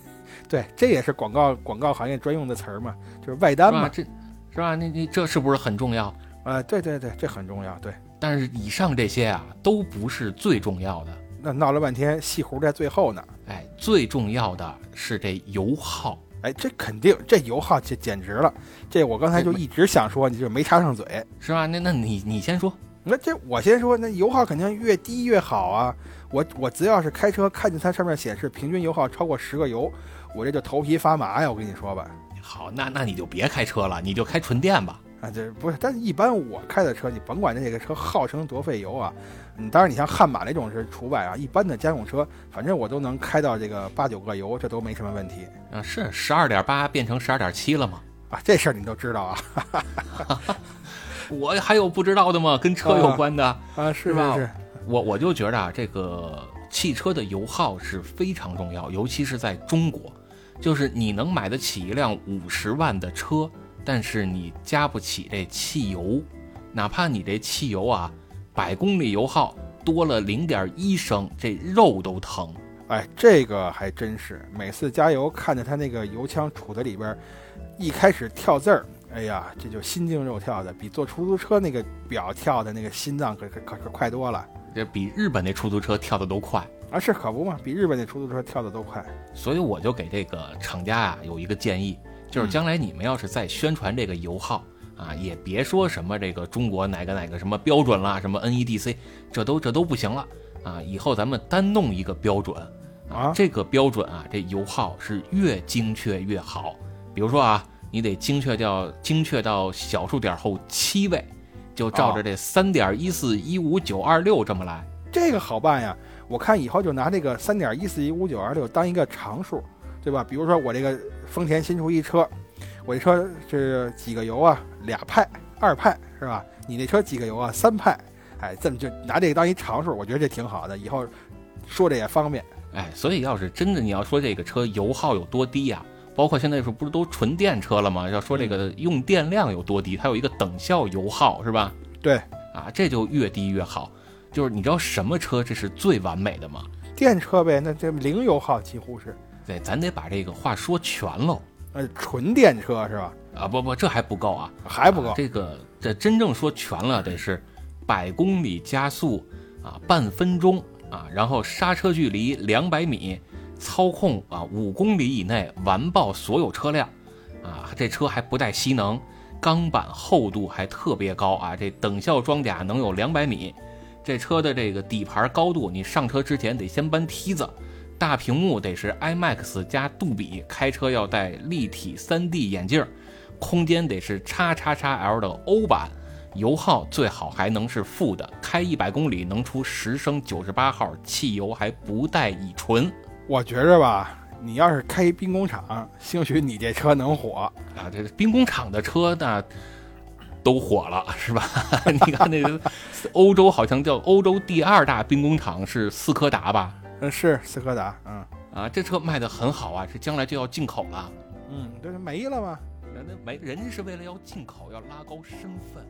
Speaker 2: [laughs] 对，这也是广告广告行业专用的词儿嘛，就是外单嘛，
Speaker 1: 这是吧？你你这是不是很重要？
Speaker 2: 啊，对对对，这很重要，对。
Speaker 1: 但是以上这些啊，都不是最重要的。
Speaker 2: 那闹了半天，西湖在最后呢。
Speaker 1: 哎，最重要的是这油耗。
Speaker 2: 哎，这肯定，这油耗这简直了。这我刚才就一直想说，你就没插上嘴，
Speaker 1: 是吧？那那你你先说。
Speaker 2: 那这我先说，那油耗肯定越低越好啊。我我只要是开车看见它上面显示平均油耗超过十个油，我这就头皮发麻呀。我跟你说吧。
Speaker 1: 好，那那你就别开车了，你就开纯电吧。
Speaker 2: 啊，这不是，但是一般我开的车，你甭管这个车号称多费油啊，嗯，当然你像悍马那种是除外啊，一般的家用车，反正我都能开到这个八九个油，这都没什么问题。
Speaker 1: 啊，是十二点八变成十二点七了吗？
Speaker 2: 啊，这事儿你都知道啊？[laughs]
Speaker 1: 我还有不知道的吗？跟车有关的
Speaker 2: 啊？是吧？是。
Speaker 1: 我我就觉得啊，这个汽车的油耗是非常重要，尤其是在中国，就是你能买得起一辆五十万的车。但是你加不起这汽油，哪怕你这汽油啊，百公里油耗多了零点一升，这肉都疼。
Speaker 2: 哎，这个还真是，每次加油看着它那个油枪杵在里边，一开始跳字儿，哎呀，这就心惊肉跳的，比坐出租车那个表跳的那个心脏可可可可快多了。
Speaker 1: 这比日本那出租车跳的都快
Speaker 2: 啊！是可不嘛，比日本那出租车跳的都快。
Speaker 1: 所以我就给这个厂家啊有一个建议。就是将来你们要是再宣传这个油耗啊，也别说什么这个中国哪个哪个什么标准啦，什么 NEDC，这都这都不行了啊！以后咱们单弄一个标准啊，这个标准啊，这油耗是越精确越好。比如说啊，你得精确到精确到小数点后七位，就照着这三点一四一五九二六这么来，
Speaker 2: 这个好办呀。我看以后就拿这个三点一四一五九二六当一个常数，对吧？比如说我这个丰田新出一车，我这车是几个油啊？俩派，二派是吧？你那车几个油啊？三派，哎，这么就拿这个当一常数，我觉得这挺好的，以后说这也方便。
Speaker 1: 哎，所以要是真的你要说这个车油耗有多低呀、包括现在说不是都纯电车了吗？要说这个用电量有多低，它有一个等效油耗是吧？
Speaker 2: 对，
Speaker 1: 啊，这就越低越好。就是你知道什么车这是最完美的吗？
Speaker 2: 电车呗，那这零油耗几乎是，
Speaker 1: 对，咱得把这个话说全喽。
Speaker 2: 呃，纯电车是吧？
Speaker 1: 啊，不不，这还不够啊，
Speaker 2: 还不够
Speaker 1: 啊。这个这真正说全了，得是百公里加速啊，半分钟啊，然后刹车距离两百米，操控啊五公里以内完爆所有车辆啊。这车还不带吸能，钢板厚度还特别高啊，这等效装甲能有两百米。这车的这个底盘高度，你上车之前得先搬梯子。大屏幕得是 IMAX 加杜比，开车要戴立体 3D 眼镜，空间得是叉叉叉 L 的欧版，油耗最好还能是负的，开一百公里能出十升九十八号汽油，还不带乙醇
Speaker 2: 我觉着吧，你要是开一兵工厂，兴许你这车能火。
Speaker 1: 啊！这兵工厂的车那都火了，是吧？[laughs] 你看那个欧洲好像叫欧洲第二大兵工厂是斯柯达吧？
Speaker 2: 嗯，是斯柯达，嗯
Speaker 1: 啊，这车卖的很好啊，这将来就要进口了。
Speaker 2: 嗯，这是没了吗？
Speaker 1: 人家没，人家是为了要进口，要拉高身份。